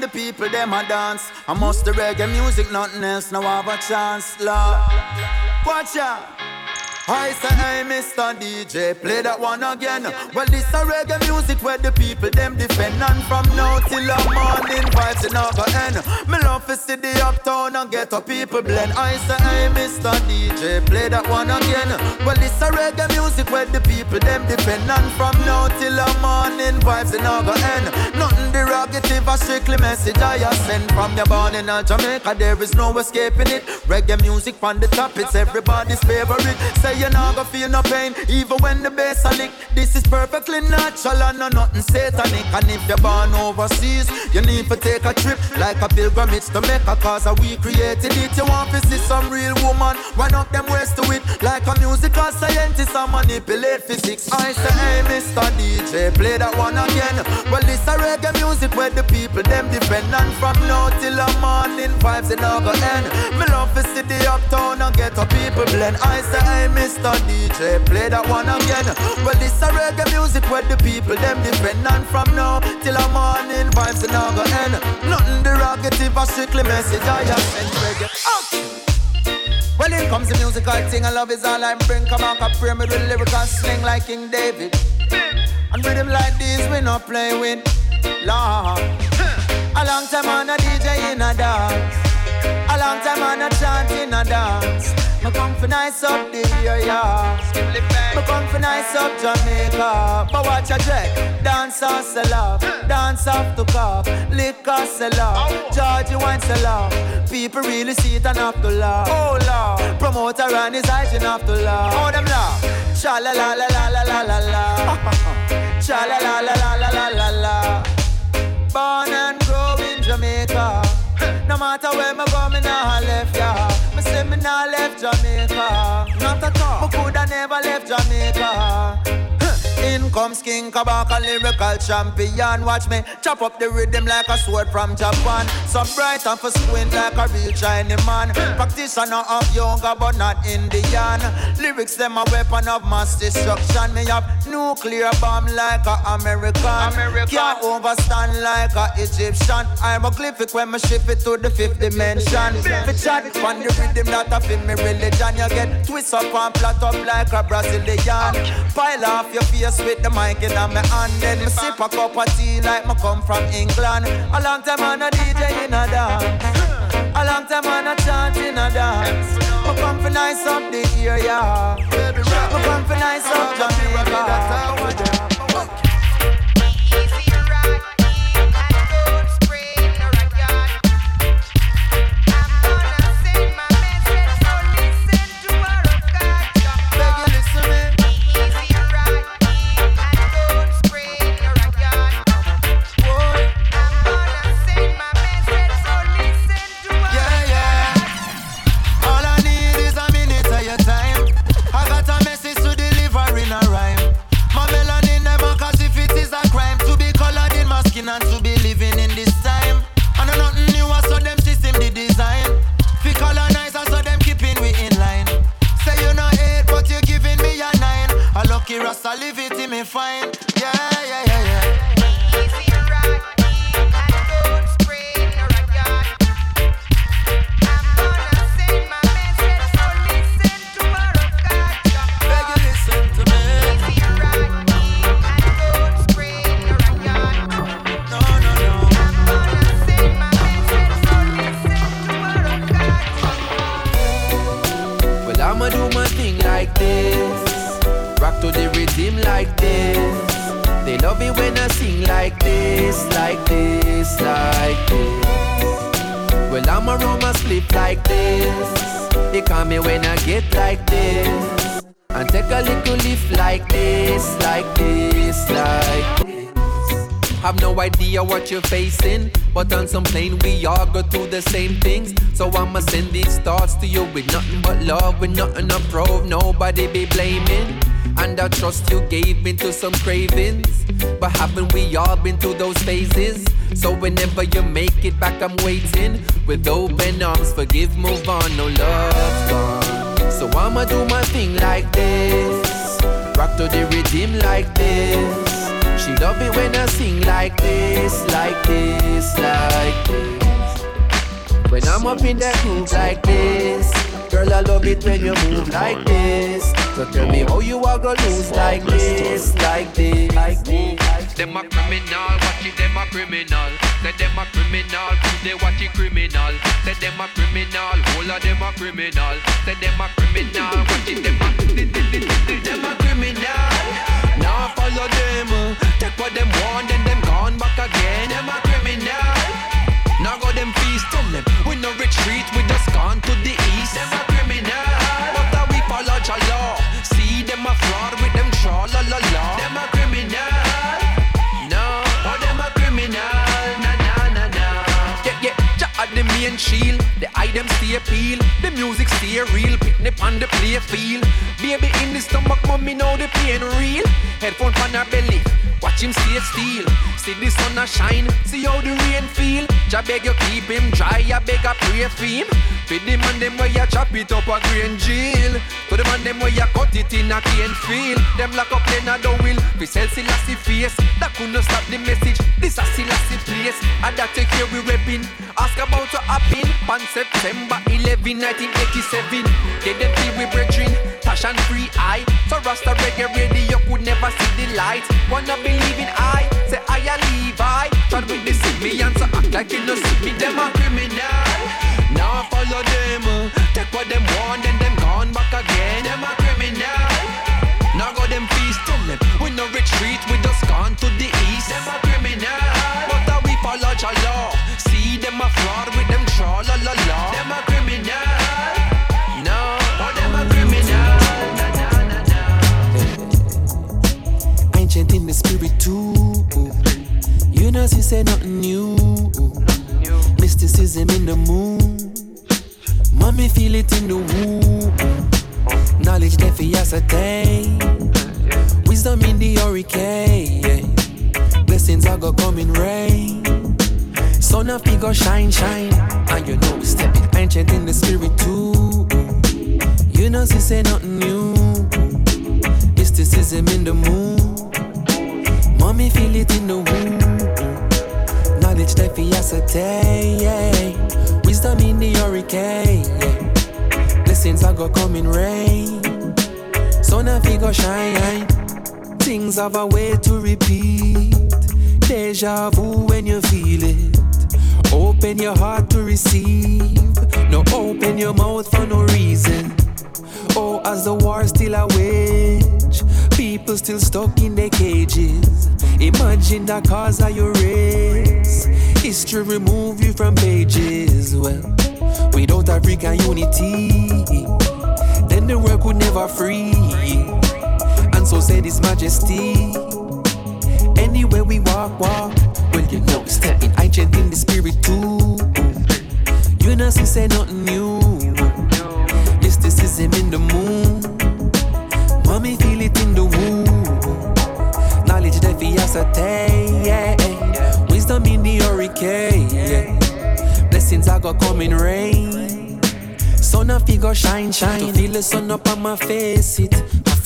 People them a dance. I must the reggae music, nothing else, now have a chance, Lord. Watch out. I say, hey, Mr. DJ, play that one again. Well, this a reggae music where the people them defend. And from now till the morning, vibes in go end. Me love to see the uptown and get a people blend. I say, hey, Mr. DJ, play that one again. Well, this a reggae music where the people them defend. And from now till the morning, vibes in go end. Nothing derogative, a strictly message I send from your born in Jamaica. There is no escaping it. Reggae music from the top, it's everybody's favorite. Say you're not gonna feel no pain, even when the bass a lick. This is perfectly natural and no nothing satanic. And if you're born overseas, you need to take a trip like a pilgrimage to make a cause we created it. You want to see some real woman, run up them ways to it like a musical scientist and manipulate physics. I say, hey, Mr. DJ, play that one again. Well, this a reggae music where the people them depend on from now till the morning vibes in our end. Me love to see uptown and get a people blend. I say, hey, Mr. DJ, play that one again. Well, this a reggae music where the people them depend on from now till the morning vibes and now go end. Nothing derogative or strictly message I have sent reggae. Okay. Well, in comes the musical thing, I love is all I bring. Come on, come pray me with lyrical sling like King David. And rhythm like this, we not play with. Lord. A long time on a DJ in a dance. Long time on a chant in a dance. Me come for nice up the area. Me come for nice up Jamaica. But watch a check. Dance off sell off. Dance off to cop. Liquor sell off. Georgie wine sell off. People really see it and have to laugh. Oh Lord. Promoter and his eyes and have to laugh. Oh them laugh. Cha la la la la la la la la. Cha la la la la la la la la. Born and grow matter where me go, me nah left ya. Me say me nah left Jamaica. Not at all. Me coulda never left Jamaica. In comes King Kabaka, lyrical champion. Watch me chop up the rhythm like a sword from Japan. So bright and for squint like a real Chinese man. Practitioner of yoga, but not Indian. Lyrics them a weapon of mass destruction. Me have nuclear bomb like a American. American. Can't overstand like a Egyptian. I'm a glyphic when me shift it to the fifth dimension. Fi chat on the rhythm that a feel me religion. You get twist up and flat up like a Brazilian. Pile off your face with the mic in my hand. Then me sip a cup of tea like me come from England. A long time on a DJ in a dance. A long time on a chant in a dance. Me come for nice up the area. Me come for nice up Jamaica. I leave it in me fine. Like this, like this, like this. Well, I'm a Roma split like this. They call me when I get like this. And take a little lift like this, like this, like this. Have no idea what you're facing, but on some plane we all go through the same things. So I'ma send these thoughts to you with nothing but love, with nothing to prove, nobody be blaming. And I trust you gave me to some cravings. But haven't we all been through those phases? So whenever you make it back, I'm waiting with open arms. Forgive, move on, no love's gone. So I'ma do my thing like this. Rock to the rhythm like this. She love it when I sing like this, like this, like this. When I'm up in that groove like this. Girl, I love it when you move like this. So tell me how you are gonna lose like this, like this, like this. Them a criminal, watch it, them a criminal. Say them a criminal, prove they watch it criminal. Say them a criminal, whole of them a criminal. Say them a criminal, watch it, them a, them a criminal. Now follow them, take what them want, then them gone back again. Them a criminal. Now go them feast, tell them we no retreat, we just gone to the east. Them a criminal, follow your law. See them a fraud with them tra la la la. The main shield. The item stay peel, the music stay real. Picnic on the play field. Baby in the stomach, mommy know the pain real. Headphone on her belly. Watch him stay still. See the sun a shine. See how the rain feel. Ja beg you keep him dry. I beg I pray for him. For the man them where you chop it up a green jail. To the man them where you cut it in a cane field. Them lock up then a don't will. We sell Selassie face. That couldn't stop the message. This a Selassie place. And that take care we repping. Ask about to happen. On September 11, 1987. Get them feel we brethren. And free eye. So Rasta reggae radio could never see the light. Wanna believe in I. Say I a Levi. Try with the me and so act like you no see me. Them a criminal. Now I follow them. Take what them want, then them gone back again. Them a criminal. Now go them feast, tell them we no retreat, we just gone to the east. Them a criminal, but uh, we follow your law. See them a fraud with You know she say nothing new. Mysticism in the moon. Mommy feel it in the womb. Knowledge that for ascertain. Wisdom in the hurricane. Blessings are gonna come in rain. Sun of go shine, shine. And you know we stepping ancient in the spirit too. You know she say nothing new. Mysticism in the moon. Mommy feel it in the womb. Knowledge that for ascertain. Wisdom in the hurricane. Blessings are gonna come in rain. Sun of go shine. Things have a way to repeat. Deja vu when you feel it. Open your heart to receive. No open your mouth for no reason. Oh, as the war still a wage, people still stuck in their cages. Imagine the cause of your race. History remove you from pages. Well, without African unity, then the world could never free. And so said His Majesty. Anywhere we walk, walk. Well, you know, stepping ancient in the spirit too. You know, she say nothing new. That. Yeah. Wisdom in the hurricane. Yeah. Blessings are gonna come in rain. Sun of figure shine, shine. Feel the sun up on my face, it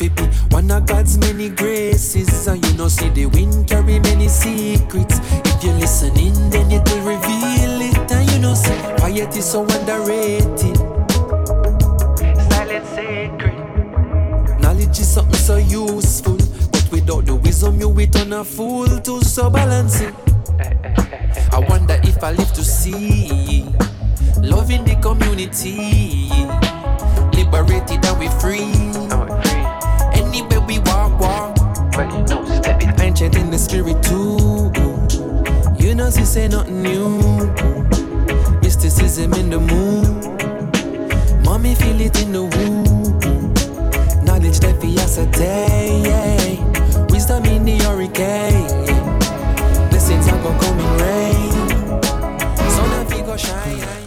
to be one of God's many graces. And you know, see the wind carry many secrets. If you're listening, then it will reveal it. And you know, see, quiet is so underrated. Without the wisdom, you will on a fool to so balancing. I wonder if I live to see love in the community, liberated and we free. Anywhere we walk, walk. Ancient in the spirit too. You know, she say nothing new. Mysticism in the moon. Mommy feel it in the womb. Knowledge that we ascertain. Wisdom in the hurricane. Blessings are gonna come in rain. Sun and go shine.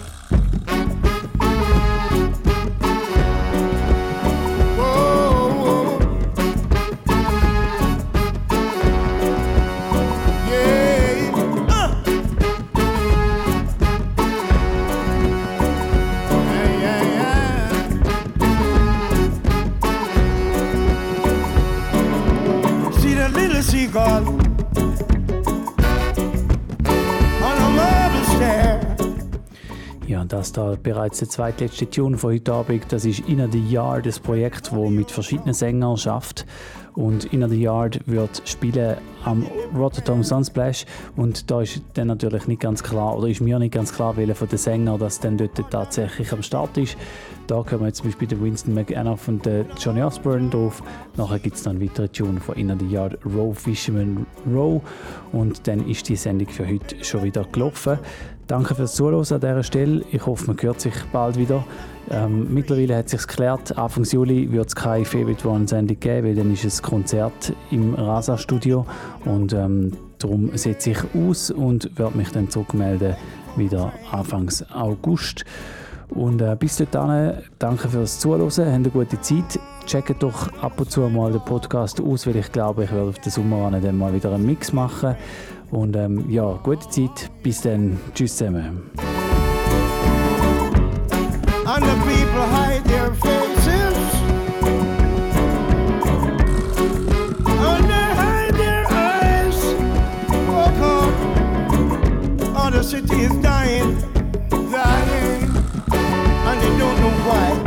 Da bereits der zweitletzte Tune von heute Abend. Das ist Inner the Yard, das Projekt, das mit verschiedenen Sängern schafft. Und Inner the Yard wird spielen am Rotterdam Sunsplash und da ist dann natürlich nicht ganz klar, oder ist mir nicht ganz klar, welcher von den Sängern das dann dort tatsächlich am Start ist. Da kommen jetzt zum Beispiel der Winston McAnuff und der Johnny Osborne drauf. Nachher gibt es dann weitere Tune von Inner the Yard, Row Fisherman Row und dann ist die Sendung für heute schon wieder gelaufen. Danke fürs Zuhören an dieser Stelle. Ich hoffe, man hört sich bald wieder. Ähm, mittlerweile hat sich geklärt, Anfang Juli wird es keine Favorite One Sendung geben, weil dann ist es Konzert im Rasa Studio und ähm, darum setze ich aus und werde mich dann zurückmelden wieder Anfangs August. Und äh, bis dahin, danke fürs Zuhören, habt eine gute Zeit. Checkt doch ab und zu mal den Podcast aus, weil ich glaube, ich werde auf den Sommer dann mal wieder einen Mix machen. Und ähm, ja, gute Zeit. Bis dann. Tschüss zusammen. And the people hide their faces. And they hide their eyes. Woke up. The city is dying, dying. And they don't know why.